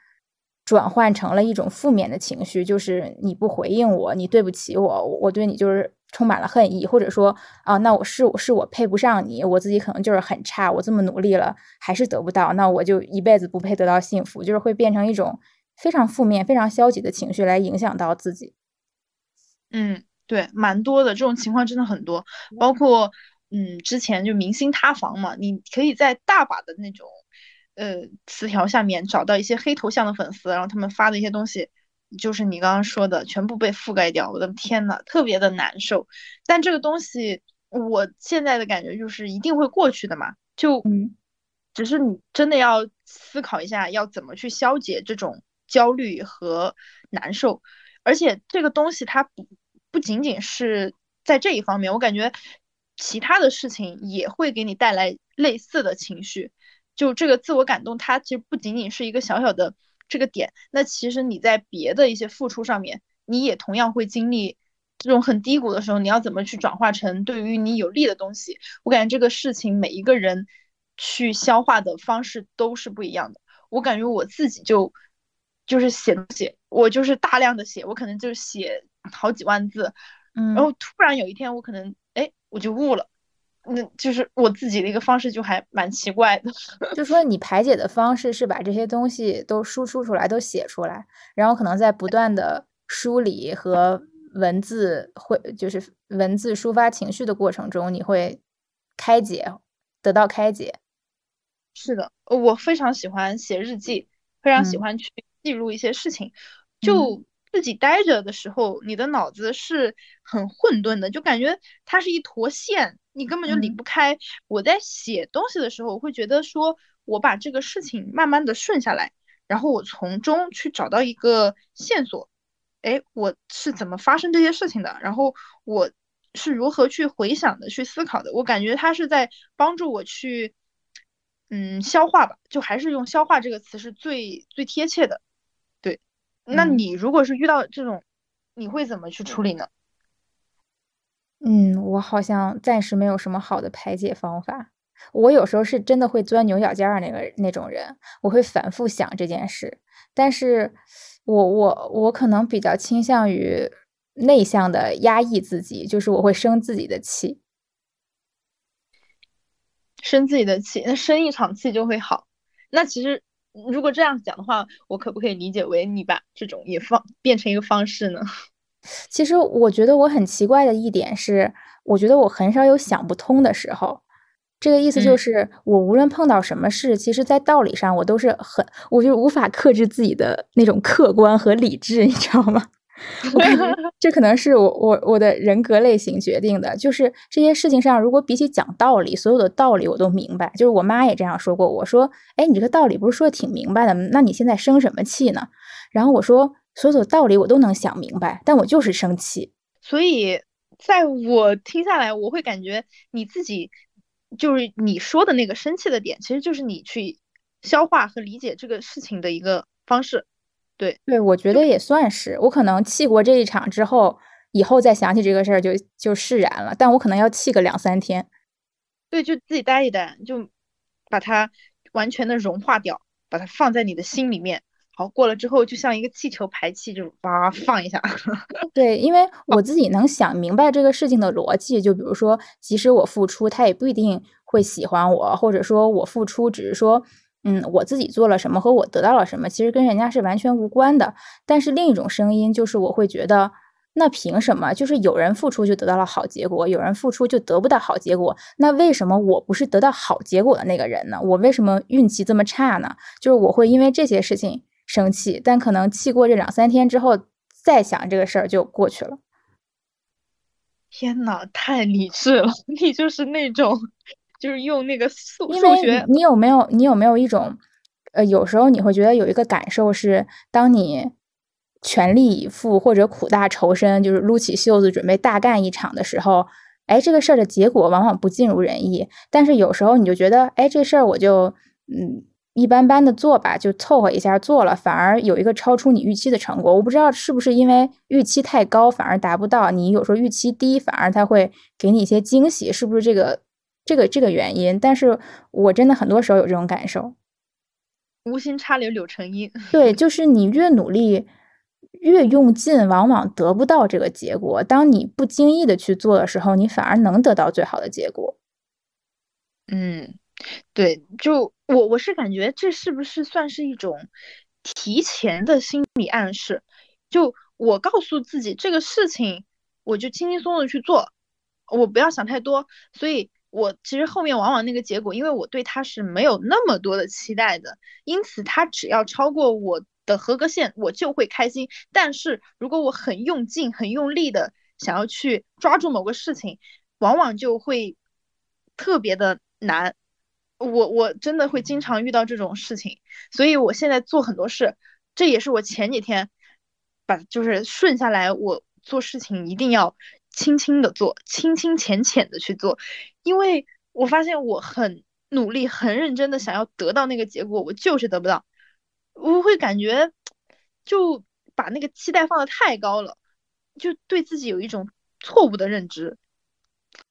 转换成了一种负面的情绪，就是你不回应我，你对不起我，我对你就是充满了恨意，或者说啊，那我是我是我配不上你，我自己可能就是很差，我这么努力了还是得不到，那我就一辈子不配得到幸福，就是会变成一种非常负面、非常消极的情绪来影响到自己。嗯，对，蛮多的这种情况真的很多，包括嗯，之前就明星塌房嘛，你可以在大把的那种。呃，词条下面找到一些黑头像的粉丝，然后他们发的一些东西，就是你刚刚说的，全部被覆盖掉。我的天呐，特别的难受。但这个东西，我现在的感觉就是一定会过去的嘛，就嗯，只是你真的要思考一下，要怎么去消解这种焦虑和难受。而且这个东西它不不仅仅是在这一方面，我感觉其他的事情也会给你带来类似的情绪。就这个自我感动，它其实不仅仅是一个小小的这个点，那其实你在别的一些付出上面，你也同样会经历这种很低谷的时候，你要怎么去转化成对于你有利的东西？我感觉这个事情每一个人去消化的方式都是不一样的。我感觉我自己就就是写东西，我就是大量的写，我可能就写好几万字，嗯，然后突然有一天我可能哎我就悟了。那就是我自己的一个方式，就还蛮奇怪的。就说你排解的方式是把这些东西都输出出来，都写出来，然后可能在不断的梳理和文字会，就是文字抒发情绪的过程中，你会开解，得到开解。是的，我非常喜欢写日记，非常喜欢去记录一些事情，就。自己待着的时候，你的脑子是很混沌的，就感觉它是一坨线，你根本就离不开。我在写东西的时候，我会觉得说，我把这个事情慢慢的顺下来，然后我从中去找到一个线索，哎，我是怎么发生这些事情的？然后我是如何去回想的、去思考的？我感觉它是在帮助我去，嗯，消化吧，就还是用消化这个词是最最贴切的。那你如果是遇到这种，你会怎么去处理呢？嗯，我好像暂时没有什么好的排解方法。我有时候是真的会钻牛角尖儿那个那种人，我会反复想这件事。但是，我我我可能比较倾向于内向的压抑自己，就是我会生自己的气，生自己的气，那生一场气就会好。那其实。如果这样讲的话，我可不可以理解为你把这种也放变成一个方式呢？其实我觉得我很奇怪的一点是，我觉得我很少有想不通的时候。这个意思就是，我无论碰到什么事，其实在道理上我都是很，我就无法克制自己的那种客观和理智，你知道吗？我 这可能是我我我的人格类型决定的，就是这些事情上，如果比起讲道理，所有的道理我都明白。就是我妈也这样说过，我说：“哎，你这个道理不是说的挺明白的，那你现在生什么气呢？”然后我说：“所有的道理我都能想明白，但我就是生气。”所以，在我听下来，我会感觉你自己就是你说的那个生气的点，其实就是你去消化和理解这个事情的一个方式。对对，我觉得也算是。我可能气过这一场之后，以后再想起这个事儿就就释然了。但我可能要气个两三天。对，就自己待一待，就把它完全的融化掉，把它放在你的心里面。好，过了之后就像一个气球排气，就叭放一下。对，因为我自己能想明白这个事情的逻辑。就比如说，即使我付出，他也不一定会喜欢我，或者说我付出只是说。嗯，我自己做了什么和我得到了什么，其实跟人家是完全无关的。但是另一种声音就是，我会觉得，那凭什么？就是有人付出就得到了好结果，有人付出就得不到好结果。那为什么我不是得到好结果的那个人呢？我为什么运气这么差呢？就是我会因为这些事情生气，但可能气过这两三天之后，再想这个事儿就过去了。天呐，太理智了！你就是那种。就是用那个数数学，你有没有你有没有一种呃，有时候你会觉得有一个感受是，当你全力以赴或者苦大仇深，就是撸起袖子准备大干一场的时候，哎，这个事儿的结果往往不尽如人意。但是有时候你就觉得，哎，这事儿我就嗯一般般的做吧，就凑合一下做了，反而有一个超出你预期的成果。我不知道是不是因为预期太高反而达不到，你有时候预期低反而他会给你一些惊喜，是不是这个这个这个原因？但是我真的很多时候有这种感受。无心插柳柳成荫。对，就 是你越努力，越用劲，往往得不到这个结果。当你不经意的去做的时候，你反而能得到最好的结果。嗯，对，就我我是感觉这是不是算是一种提前的心理暗示？就我告诉自己这个事情，我就轻轻松松的去做，我不要想太多。所以。我其实后面往往那个结果，因为我对他是没有那么多的期待的，因此他只要超过我的合格线，我就会开心。但是如果我很用劲、很用力的想要去抓住某个事情，往往就会特别的难。我我真的会经常遇到这种事情，所以我现在做很多事，这也是我前几天把就是顺下来，我做事情一定要。轻轻的做，轻轻浅浅的去做，因为我发现我很努力、很认真的想要得到那个结果，我就是得不到。我会感觉就把那个期待放的太高了，就对自己有一种错误的认知。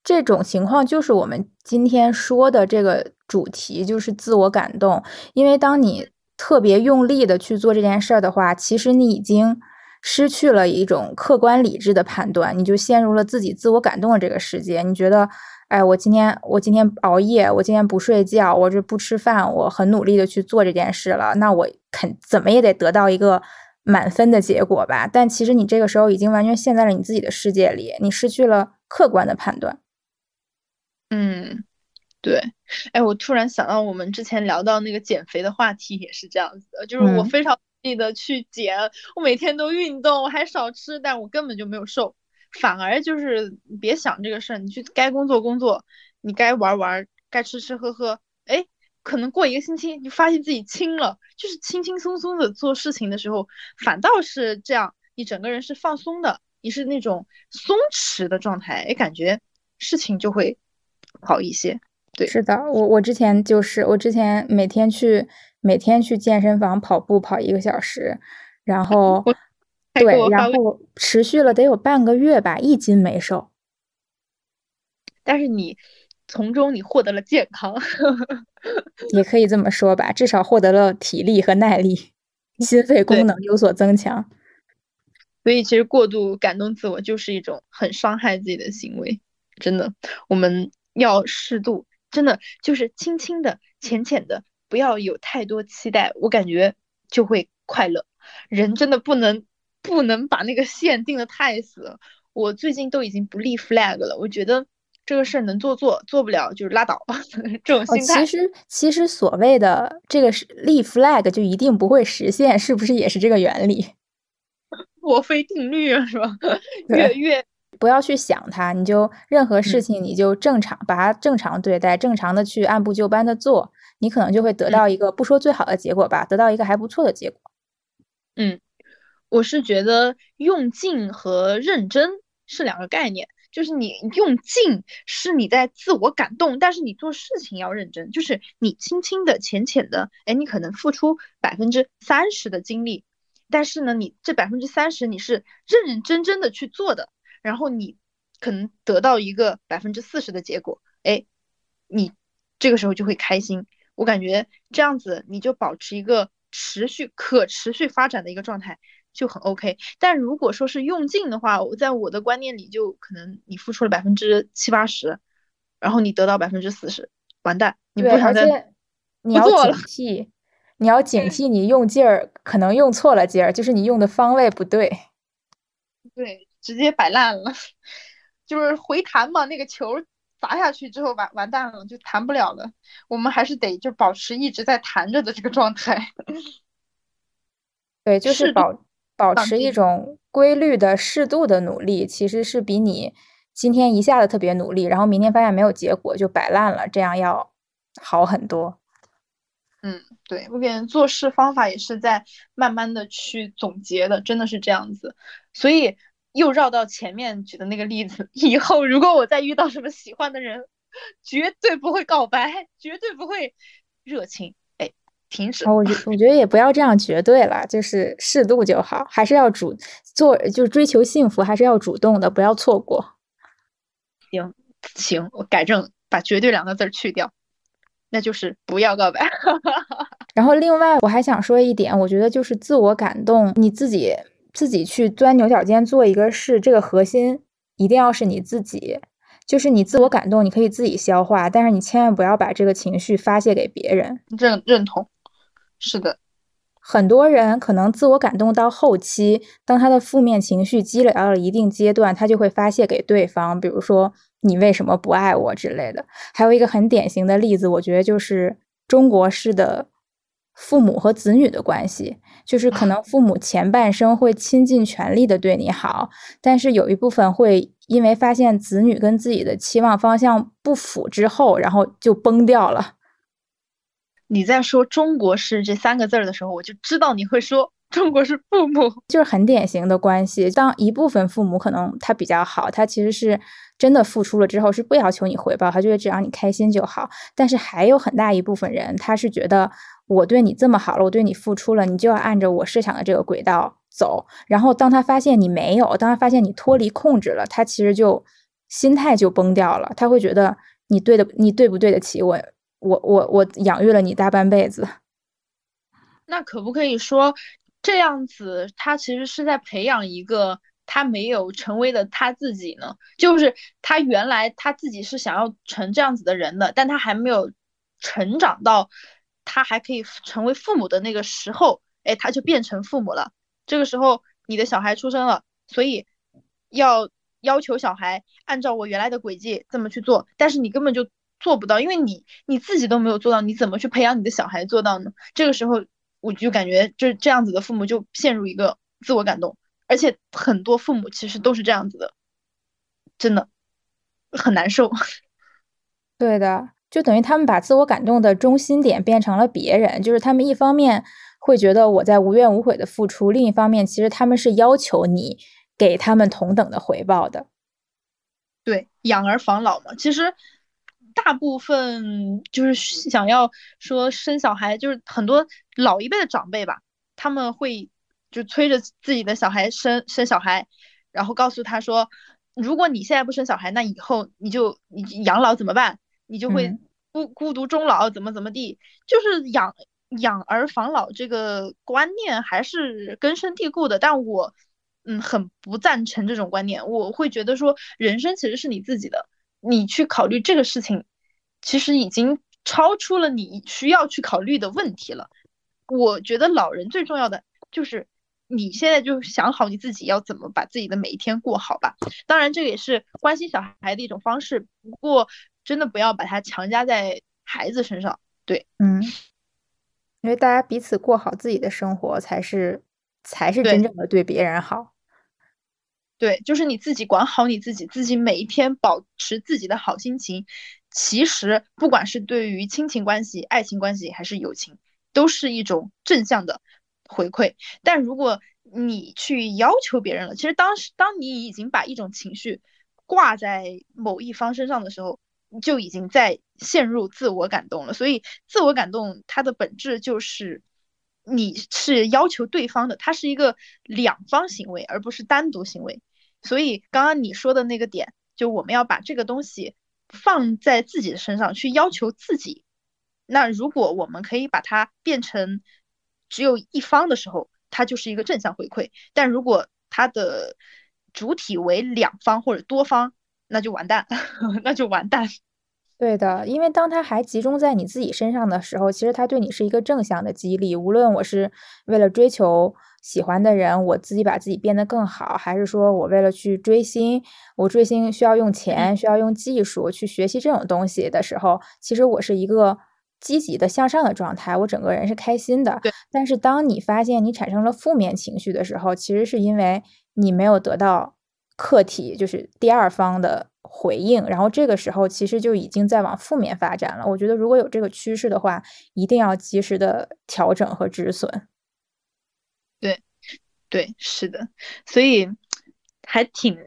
这种情况就是我们今天说的这个主题，就是自我感动。因为当你特别用力的去做这件事儿的话，其实你已经。失去了一种客观理智的判断，你就陷入了自己自我感动的这个世界。你觉得，哎，我今天我今天熬夜，我今天不睡觉，我这不吃饭，我很努力的去做这件事了，那我肯怎么也得得到一个满分的结果吧？但其实你这个时候已经完全陷在了你自己的世界里，你失去了客观的判断。嗯，对。哎，我突然想到，我们之前聊到那个减肥的话题也是这样子的，就是我非常。力的去减，我每天都运动，我还少吃，但我根本就没有瘦，反而就是别想这个事儿，你去该工作工作，你该玩玩，该吃吃喝喝，哎，可能过一个星期，你发现自己轻了，就是轻轻松松的做事情的时候，反倒是这样，你整个人是放松的，你是那种松弛的状态，哎，感觉事情就会好一些。对，是的，我我之前就是我之前每天去。每天去健身房跑步跑一个小时，然后 对，然后持续了得有半个月吧，一斤没瘦。但是你从中你获得了健康，也可以这么说吧，至少获得了体力和耐力，心肺功能有所增强。所以其实过度感动自我就是一种很伤害自己的行为，真的，我们要适度，真的就是轻轻的、浅浅的。不要有太多期待，我感觉就会快乐。人真的不能不能把那个线定的太死。我最近都已经不立 flag 了，我觉得这个事儿能做做，做不了就是拉倒。这种心态。其实其实所谓的这个是立 flag 就一定不会实现，是不是也是这个原理？墨菲定律啊是吧？越越不要去想它，你就任何事情你就正常把它正常对待，正常的去按部就班的做。你可能就会得到一个不说最好的结果吧，得到一个还不错的结果。嗯，我是觉得用劲和认真是两个概念，就是你用劲是你在自我感动，但是你做事情要认真，就是你轻轻的、浅浅的，哎，你可能付出百分之三十的精力，但是呢，你这百分之三十你是认认真真的去做的，然后你可能得到一个百分之四十的结果，哎，你这个时候就会开心。我感觉这样子，你就保持一个持续、可持续发展的一个状态就很 OK。但如果说是用劲的话，我在我的观念里，就可能你付出了百分之七八十，然后你得到百分之四十，完蛋，你不想再你要警惕，你要警惕，你用劲儿可能用错了劲儿，就是你用的方位不对，对，直接摆烂了，就是回弹嘛，那个球。砸下去之后完完蛋了，就弹不了了。我们还是得就保持一直在弹着的这个状态。对，就是保保持一种规律的适度的努力，其实是比你今天一下子特别努力，然后明天发现没有结果就摆烂了，这样要好很多。嗯，对我感觉做事方法也是在慢慢的去总结的，真的是这样子。所以又绕到前面举的那个例子，以后如果我再遇到什么喜欢的人，绝对不会告白，绝对不会热情。哎，停止。我觉我觉得也不要这样绝对了，就是适度就好，还是要主做，就是追求幸福，还是要主动的，不要错过。行行，我改正，把“绝对”两个字去掉。那就是不要告白。然后另外我还想说一点，我觉得就是自我感动，你自己自己去钻牛角尖做一个事，这个核心一定要是你自己。就是你自我感动，你可以自己消化，但是你千万不要把这个情绪发泄给别人。认认同，是的。很多人可能自我感动到后期，当他的负面情绪积累到了一定阶段，他就会发泄给对方，比如说。你为什么不爱我之类的？还有一个很典型的例子，我觉得就是中国式的父母和子女的关系，就是可能父母前半生会倾尽全力的对你好，但是有一部分会因为发现子女跟自己的期望方向不符之后，然后就崩掉了。你在说“中国式”这三个字的时候，我就知道你会说。中国是父母，就是很典型的关系。当一部分父母可能他比较好，他其实是真的付出了之后是不要求你回报，他觉得只要你开心就好。但是还有很大一部分人，他是觉得我对你这么好了，我对你付出了，你就要按照我设想的这个轨道走。然后当他发现你没有，当他发现你脱离控制了，他其实就心态就崩掉了。他会觉得你对的，你对不对得起我？我我我养育了你大半辈子，那可不可以说？这样子，他其实是在培养一个他没有成为的他自己呢。就是他原来他自己是想要成这样子的人的，但他还没有成长到他还可以成为父母的那个时候，哎，他就变成父母了。这个时候，你的小孩出生了，所以要要求小孩按照我原来的轨迹这么去做，但是你根本就做不到，因为你你自己都没有做到，你怎么去培养你的小孩做到呢？这个时候。我就感觉，就这样子的父母就陷入一个自我感动，而且很多父母其实都是这样子的，真的很难受。对的，就等于他们把自我感动的中心点变成了别人，就是他们一方面会觉得我在无怨无悔的付出，另一方面其实他们是要求你给他们同等的回报的。对，养儿防老嘛，其实。大部分就是想要说生小孩，就是很多老一辈的长辈吧，他们会就催着自己的小孩生生小孩，然后告诉他说，如果你现在不生小孩，那以后你就你养老怎么办？你就会孤孤独终老，怎么怎么地？就是养养儿防老这个观念还是根深蒂固的，但我嗯很不赞成这种观念，我会觉得说人生其实是你自己的。你去考虑这个事情，其实已经超出了你需要去考虑的问题了。我觉得老人最重要的就是你现在就想好你自己要怎么把自己的每一天过好吧。当然，这个也是关心小孩的一种方式。不过，真的不要把它强加在孩子身上。对，嗯，因为大家彼此过好自己的生活，才是才是真正的对别人好。对，就是你自己管好你自己，自己每一天保持自己的好心情。其实，不管是对于亲情关系、爱情关系还是友情，都是一种正向的回馈。但如果你去要求别人了，其实当时当你已经把一种情绪挂在某一方身上的时候，就已经在陷入自我感动了。所以，自我感动它的本质就是你是要求对方的，它是一个两方行为，而不是单独行为。所以刚刚你说的那个点，就我们要把这个东西放在自己的身上去要求自己。那如果我们可以把它变成只有一方的时候，它就是一个正向回馈。但如果它的主体为两方或者多方，那就完蛋，那就完蛋。对的，因为当它还集中在你自己身上的时候，其实它对你是一个正向的激励。无论我是为了追求。喜欢的人，我自己把自己变得更好，还是说我为了去追星，我追星需要用钱，需要用技术去学习这种东西的时候，其实我是一个积极的向上的状态，我整个人是开心的。对。但是当你发现你产生了负面情绪的时候，其实是因为你没有得到客体，就是第二方的回应，然后这个时候其实就已经在往负面发展了。我觉得如果有这个趋势的话，一定要及时的调整和止损。对，对，是的，所以还挺，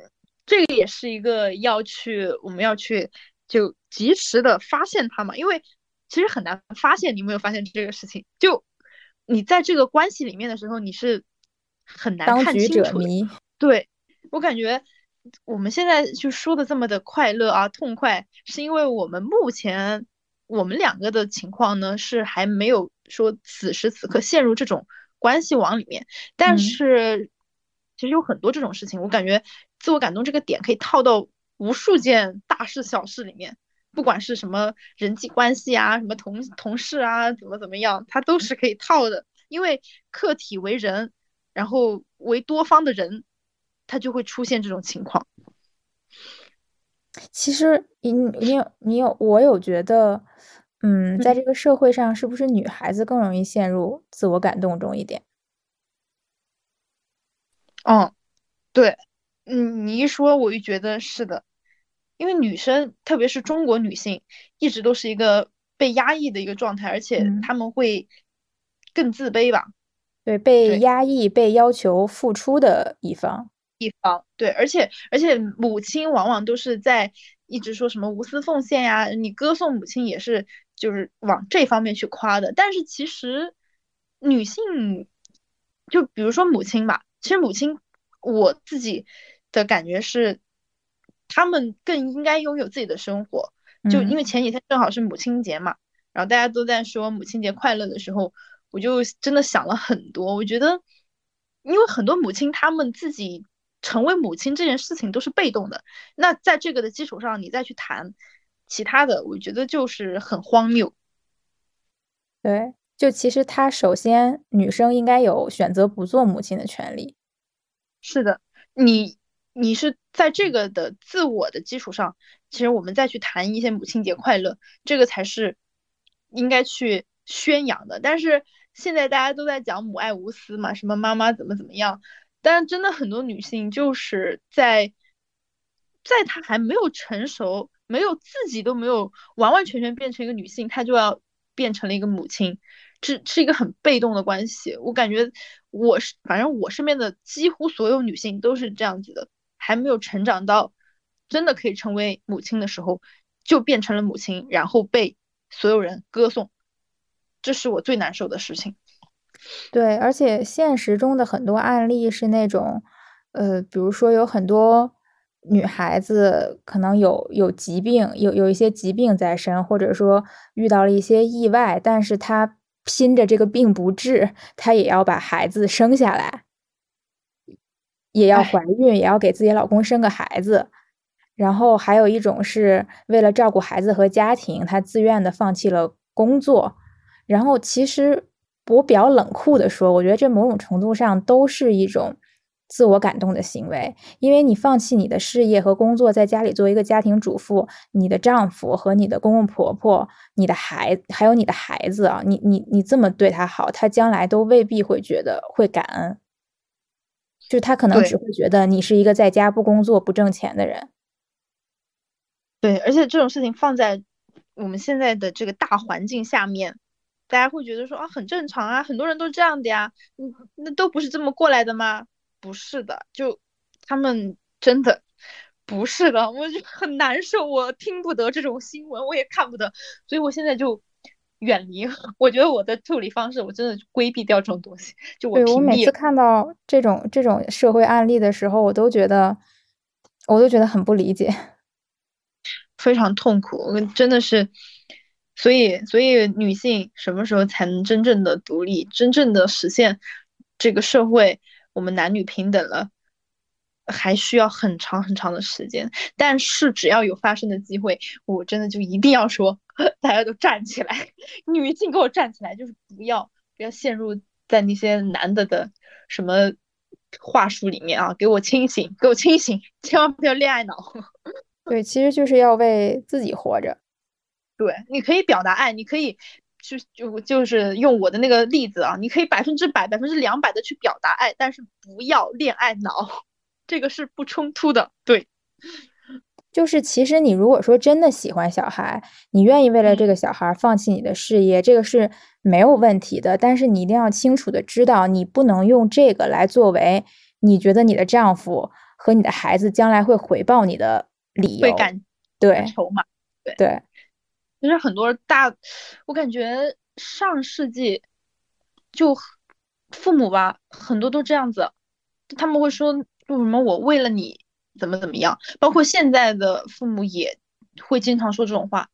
这个也是一个要去，我们要去就及时的发现它嘛，因为其实很难发现，你没有发现这个事情，就你在这个关系里面的时候，你是很难看清楚的。对我感觉。我们现在就说的这么的快乐啊，痛快，是因为我们目前我们两个的情况呢，是还没有说此时此刻陷入这种关系网里面。但是其实有很多这种事情，我感觉自我感动这个点可以套到无数件大事小事里面，不管是什么人际关系啊，什么同同事啊，怎么怎么样，它都是可以套的。因为客体为人，然后为多方的人。他就会出现这种情况。其实，你你有你有我有觉得，嗯，在这个社会上，是不是女孩子更容易陷入自我感动中一点？嗯，对，嗯，你一说，我就觉得是的，因为女生，特别是中国女性，一直都是一个被压抑的一个状态，而且他们会更自卑吧？对，被压抑、被要求付出的一方。地方对，而且而且母亲往往都是在一直说什么无私奉献呀，你歌颂母亲也是就是往这方面去夸的。但是其实女性，就比如说母亲吧，其实母亲我自己的感觉是，她们更应该拥有自己的生活。就因为前几天正好是母亲节嘛，然后大家都在说母亲节快乐的时候，我就真的想了很多。我觉得，因为很多母亲她们自己。成为母亲这件事情都是被动的，那在这个的基础上，你再去谈其他的，我觉得就是很荒谬。对，就其实他首先，女生应该有选择不做母亲的权利。是的，你你是在这个的自我的基础上，其实我们再去谈一些母亲节快乐，这个才是应该去宣扬的。但是现在大家都在讲母爱无私嘛，什么妈妈怎么怎么样。但真的很多女性就是在，在她还没有成熟，没有自己都没有完完全全变成一个女性，她就要变成了一个母亲，这是一个很被动的关系。我感觉我是，反正我身边的几乎所有女性都是这样子的，还没有成长到真的可以成为母亲的时候，就变成了母亲，然后被所有人歌颂，这是我最难受的事情。对，而且现实中的很多案例是那种，呃，比如说有很多女孩子可能有有疾病，有有一些疾病在身，或者说遇到了一些意外，但是她拼着这个病不治，她也要把孩子生下来，也要怀孕，也要给自己老公生个孩子。然后还有一种是为了照顾孩子和家庭，她自愿的放弃了工作。然后其实。我比较冷酷的说，我觉得这某种程度上都是一种自我感动的行为，因为你放弃你的事业和工作，在家里做一个家庭主妇，你的丈夫和你的公公婆婆、你的孩还有你的孩子啊，你你你这么对他好，他将来都未必会觉得会感恩，就他可能只会觉得你是一个在家不工作不挣钱的人。对，而且这种事情放在我们现在的这个大环境下面。大家会觉得说啊，很正常啊，很多人都这样的呀，嗯，那都不是这么过来的吗？不是的，就他们真的不是的，我就很难受，我听不得这种新闻，我也看不得，所以我现在就远离。我觉得我的处理方式，我真的规避掉这种东西。就我我每次看到这种这种社会案例的时候，我都觉得，我都觉得很不理解，非常痛苦，真的是。所以，所以女性什么时候才能真正的独立，真正的实现这个社会我们男女平等了，还需要很长很长的时间。但是只要有发生的机会，我真的就一定要说，大家都站起来，女性给我站起来，就是不要不要陷入在那些男的的什么话术里面啊，给我清醒，给我清醒，千万不要恋爱脑。对，其实就是要为自己活着。对，你可以表达爱，你可以去就就是用我的那个例子啊，你可以百分之百、百分之两百的去表达爱，但是不要恋爱脑，这个是不冲突的。对，就是其实你如果说真的喜欢小孩，你愿意为了这个小孩放弃你的事业，这个是没有问题的。但是你一定要清楚的知道，你不能用这个来作为你觉得你的丈夫和你的孩子将来会回报你的理由。会感对筹码，对对。其实很多大，我感觉上世纪就父母吧，很多都这样子，他们会说为什么我为了你怎么怎么样，包括现在的父母也会经常说这种话。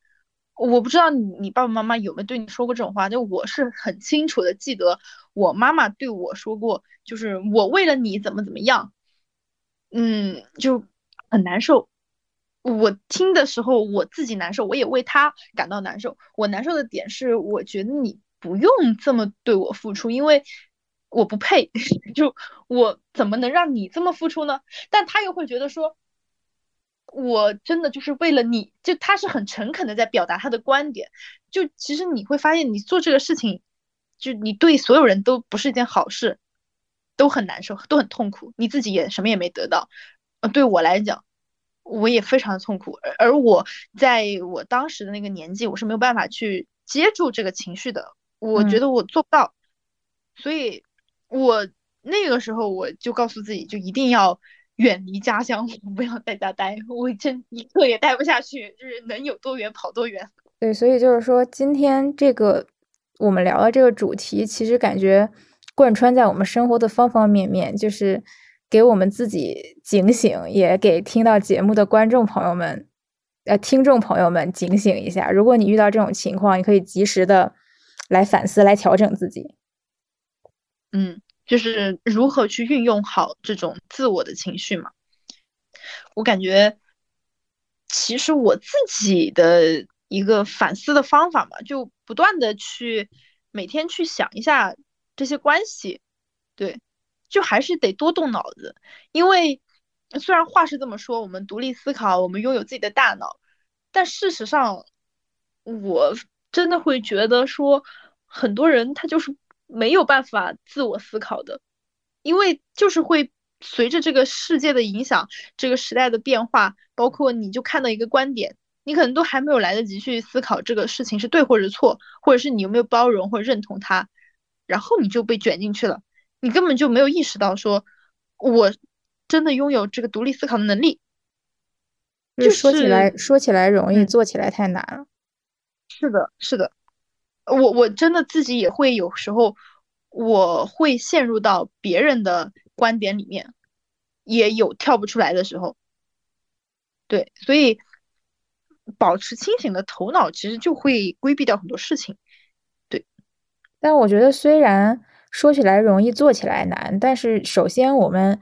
我不知道你你爸爸妈妈有没有对你说过这种话，就我是很清楚的记得我妈妈对我说过，就是我为了你怎么怎么样，嗯，就很难受。我听的时候，我自己难受，我也为他感到难受。我难受的点是，我觉得你不用这么对我付出，因为我不配。就我怎么能让你这么付出呢？但他又会觉得说，我真的就是为了你，就他是很诚恳的在表达他的观点。就其实你会发现，你做这个事情，就你对所有人都不是一件好事，都很难受，都很痛苦，你自己也什么也没得到。呃，对我来讲。我也非常的痛苦，而我在我当时的那个年纪，我是没有办法去接住这个情绪的。我觉得我做不到，所以我那个时候我就告诉自己，就一定要远离家乡，不要在家待。我真一刻也待不下去，就是能有多远跑多远。对，所以就是说，今天这个我们聊的这个主题，其实感觉贯穿在我们生活的方方面面，就是。给我们自己警醒，也给听到节目的观众朋友们、呃听众朋友们警醒一下。如果你遇到这种情况，你可以及时的来反思、来调整自己。嗯，就是如何去运用好这种自我的情绪嘛。我感觉，其实我自己的一个反思的方法嘛，就不断的去每天去想一下这些关系，对。就还是得多动脑子，因为虽然话是这么说，我们独立思考，我们拥有自己的大脑，但事实上，我真的会觉得说，很多人他就是没有办法自我思考的，因为就是会随着这个世界的影响，这个时代的变化，包括你就看到一个观点，你可能都还没有来得及去思考这个事情是对或者错，或者是你有没有包容或者认同它，然后你就被卷进去了。你根本就没有意识到，说我真的拥有这个独立思考的能力。就说起来说起来容易，做起来太难了。是的，是的，我我真的自己也会有时候，我会陷入到别人的观点里面，也有跳不出来的时候。对，所以保持清醒的头脑，其实就会规避掉很多事情。对，但我觉得虽然。说起来容易，做起来难。但是，首先我们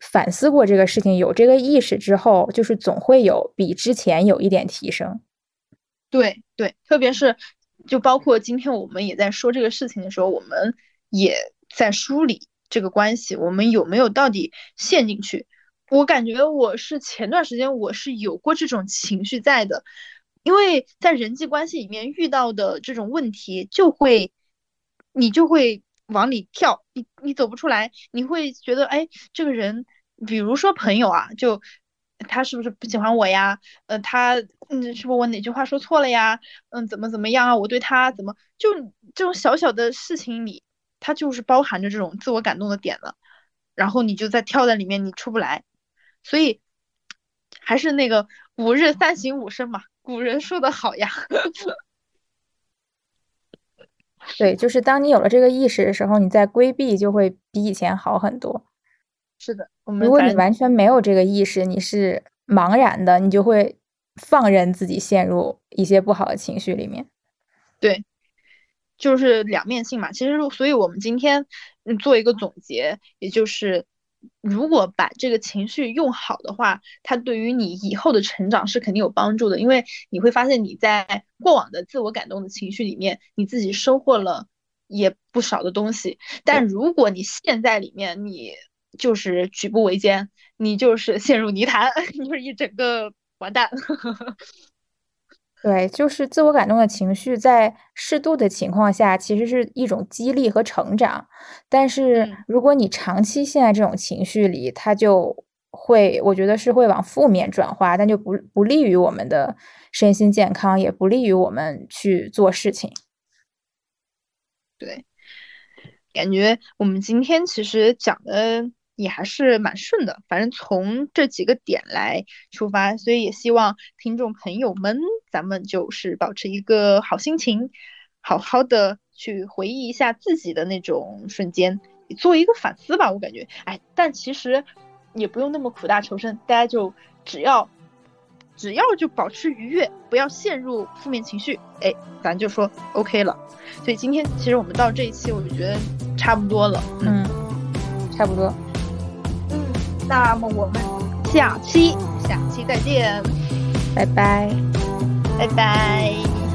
反思过这个事情，有这个意识之后，就是总会有比之前有一点提升。对对，特别是就包括今天我们也在说这个事情的时候，我们也在梳理这个关系，我们有没有到底陷进去？我感觉我是前段时间我是有过这种情绪在的，因为在人际关系里面遇到的这种问题，就会你就会。往里跳，你你走不出来，你会觉得，哎，这个人，比如说朋友啊，就他是不是不喜欢我呀？呃，他嗯，是不是我哪句话说错了呀？嗯，怎么怎么样啊？我对他怎么就这种小小的事情里，他就是包含着这种自我感动的点了，然后你就在跳在里面，你出不来，所以还是那个五日三省吾身嘛，古人说的好呀。对，就是当你有了这个意识的时候，你在规避就会比以前好很多。是的，我们如果你完全没有这个意识，你是茫然的，你就会放任自己陷入一些不好的情绪里面。对，就是两面性嘛。其实，所以我们今天做一个总结，也就是。如果把这个情绪用好的话，它对于你以后的成长是肯定有帮助的。因为你会发现你在过往的自我感动的情绪里面，你自己收获了也不少的东西。但如果你现在里面，你就是举步维艰，你就是陷入泥潭，你就是一整个完蛋。对，就是自我感动的情绪，在适度的情况下，其实是一种激励和成长。但是，如果你长期陷在这种情绪里，它就会，我觉得是会往负面转化，但就不不利于我们的身心健康，也不利于我们去做事情。对，感觉我们今天其实讲的也还是蛮顺的，反正从这几个点来出发，所以也希望听众朋友们，咱们就是保持一个好心情，好好的去回忆一下自己的那种瞬间，做一个反思吧。我感觉，哎，但其实也不用那么苦大仇深，大家就只要。只要就保持愉悦，不要陷入负面情绪，哎，咱就说 OK 了。所以今天其实我们到这一期，我就觉得差不多了。嗯，差不多。嗯，那么我们下期下期再见，拜拜，拜拜。